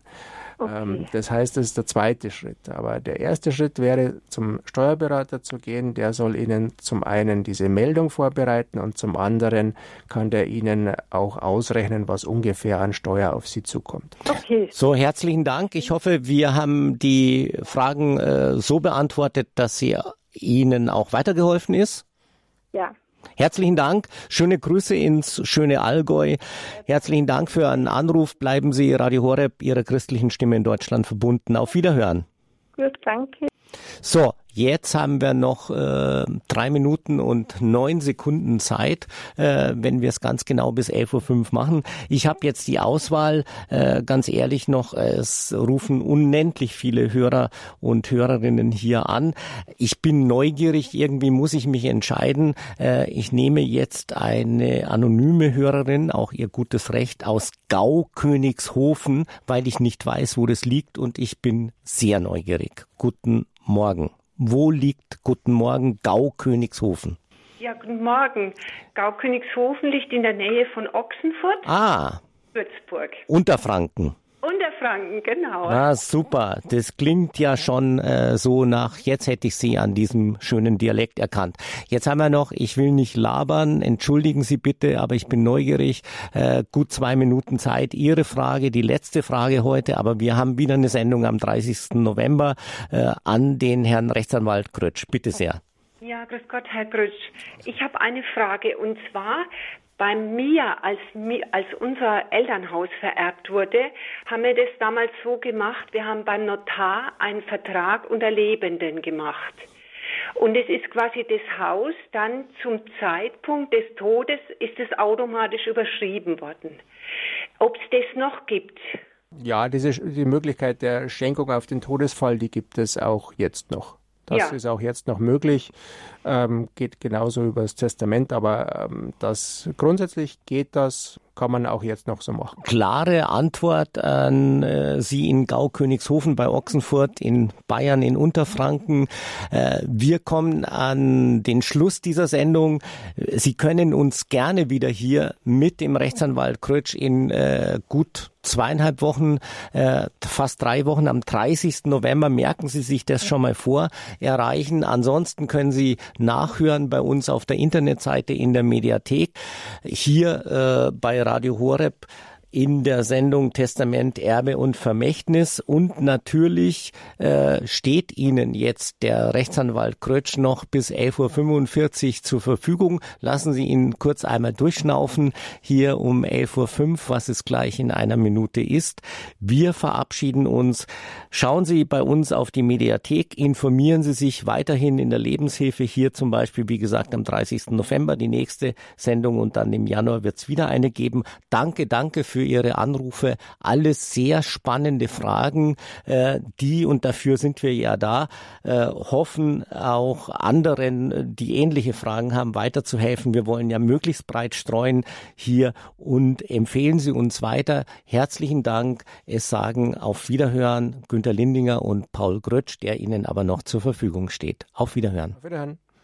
Okay. Ähm, das heißt, das ist der zweite Schritt. Aber der erste Schritt wäre, zum Steuerberater zu gehen. Der soll Ihnen zum einen diese Meldung vorbereiten und zum anderen kann der Ihnen auch ausrechnen, was ungefähr an Steuer auf Sie zukommt. Okay. So, herzlichen Dank. Ich hoffe, wir haben die Fragen äh, so beantwortet, dass sie Ihnen auch weitergeholfen ist. Ja. Herzlichen Dank. Schöne Grüße ins schöne Allgäu. Herzlichen Dank für einen Anruf. Bleiben Sie Radio Horeb, Ihrer christlichen Stimme in Deutschland verbunden. Auf Wiederhören. Gut, danke. So, Jetzt haben wir noch äh, drei Minuten und neun Sekunden Zeit, äh, wenn wir es ganz genau bis 11.05 Uhr machen. Ich habe jetzt die Auswahl, äh, ganz ehrlich noch, es rufen unendlich viele Hörer und Hörerinnen hier an. Ich bin neugierig, irgendwie muss ich mich entscheiden. Äh, ich nehme jetzt eine anonyme Hörerin, auch ihr gutes Recht, aus Gau-Königshofen, weil ich nicht weiß, wo das liegt und ich bin sehr neugierig. Guten Morgen. Wo liegt, guten Morgen, Gau-Königshofen? Ja, guten Morgen. Gau-Königshofen liegt in der Nähe von Ochsenfurt. Ah. Würzburg. Unterfranken. Unterfranken, genau. Ah, super. Das klingt ja schon äh, so nach, jetzt hätte ich Sie an diesem schönen Dialekt erkannt. Jetzt haben wir noch, ich will nicht labern, entschuldigen Sie bitte, aber ich bin neugierig. Äh, gut zwei Minuten Zeit. Ihre Frage, die letzte Frage heute, aber wir haben wieder eine Sendung am 30. November äh, an den Herrn Rechtsanwalt Krötsch. Bitte sehr. Ja, grüß Gott, Herr Grütsch. Ich habe eine Frage und zwar bei mir, als, als unser Elternhaus vererbt wurde, haben wir das damals so gemacht, wir haben beim Notar einen Vertrag unter Lebenden gemacht. Und es ist quasi das Haus dann zum Zeitpunkt des Todes ist es automatisch überschrieben worden. Ob es das noch gibt? Ja, diese, die Möglichkeit der Schenkung auf den Todesfall, die gibt es auch jetzt noch. Das ja. ist auch jetzt noch möglich, ähm, geht genauso über das Testament, aber ähm, das grundsätzlich geht das kann man auch jetzt noch so machen. Klare Antwort an äh, Sie in Gau-Königshofen bei Ochsenfurt, in Bayern, in Unterfranken. Äh, wir kommen an den Schluss dieser Sendung. Sie können uns gerne wieder hier mit dem Rechtsanwalt Krötsch in äh, gut zweieinhalb Wochen, äh, fast drei Wochen am 30. November, merken Sie sich das schon mal vor, erreichen. Ansonsten können Sie nachhören bei uns auf der Internetseite in der Mediathek. Hier äh, bei Radio Horeb in der Sendung Testament, Erbe und Vermächtnis. Und natürlich äh, steht Ihnen jetzt der Rechtsanwalt Krötsch noch bis 11.45 Uhr zur Verfügung. Lassen Sie ihn kurz einmal durchschnaufen. Hier um 11.05 Uhr, was es gleich in einer Minute ist. Wir verabschieden uns. Schauen Sie bei uns auf die Mediathek. Informieren Sie sich weiterhin in der Lebenshilfe. Hier zum Beispiel, wie gesagt, am 30. November die nächste Sendung und dann im Januar wird es wieder eine geben. Danke, danke für für Ihre Anrufe. Alles sehr spannende Fragen, äh, die, und dafür sind wir ja da, äh, hoffen auch anderen, die ähnliche Fragen haben, weiterzuhelfen. Wir wollen ja möglichst breit streuen hier und empfehlen Sie uns weiter. Herzlichen Dank. Es sagen auf Wiederhören Günter Lindinger und Paul Grötsch, der Ihnen aber noch zur Verfügung steht. Auf Wiederhören. Auf Wiederhören.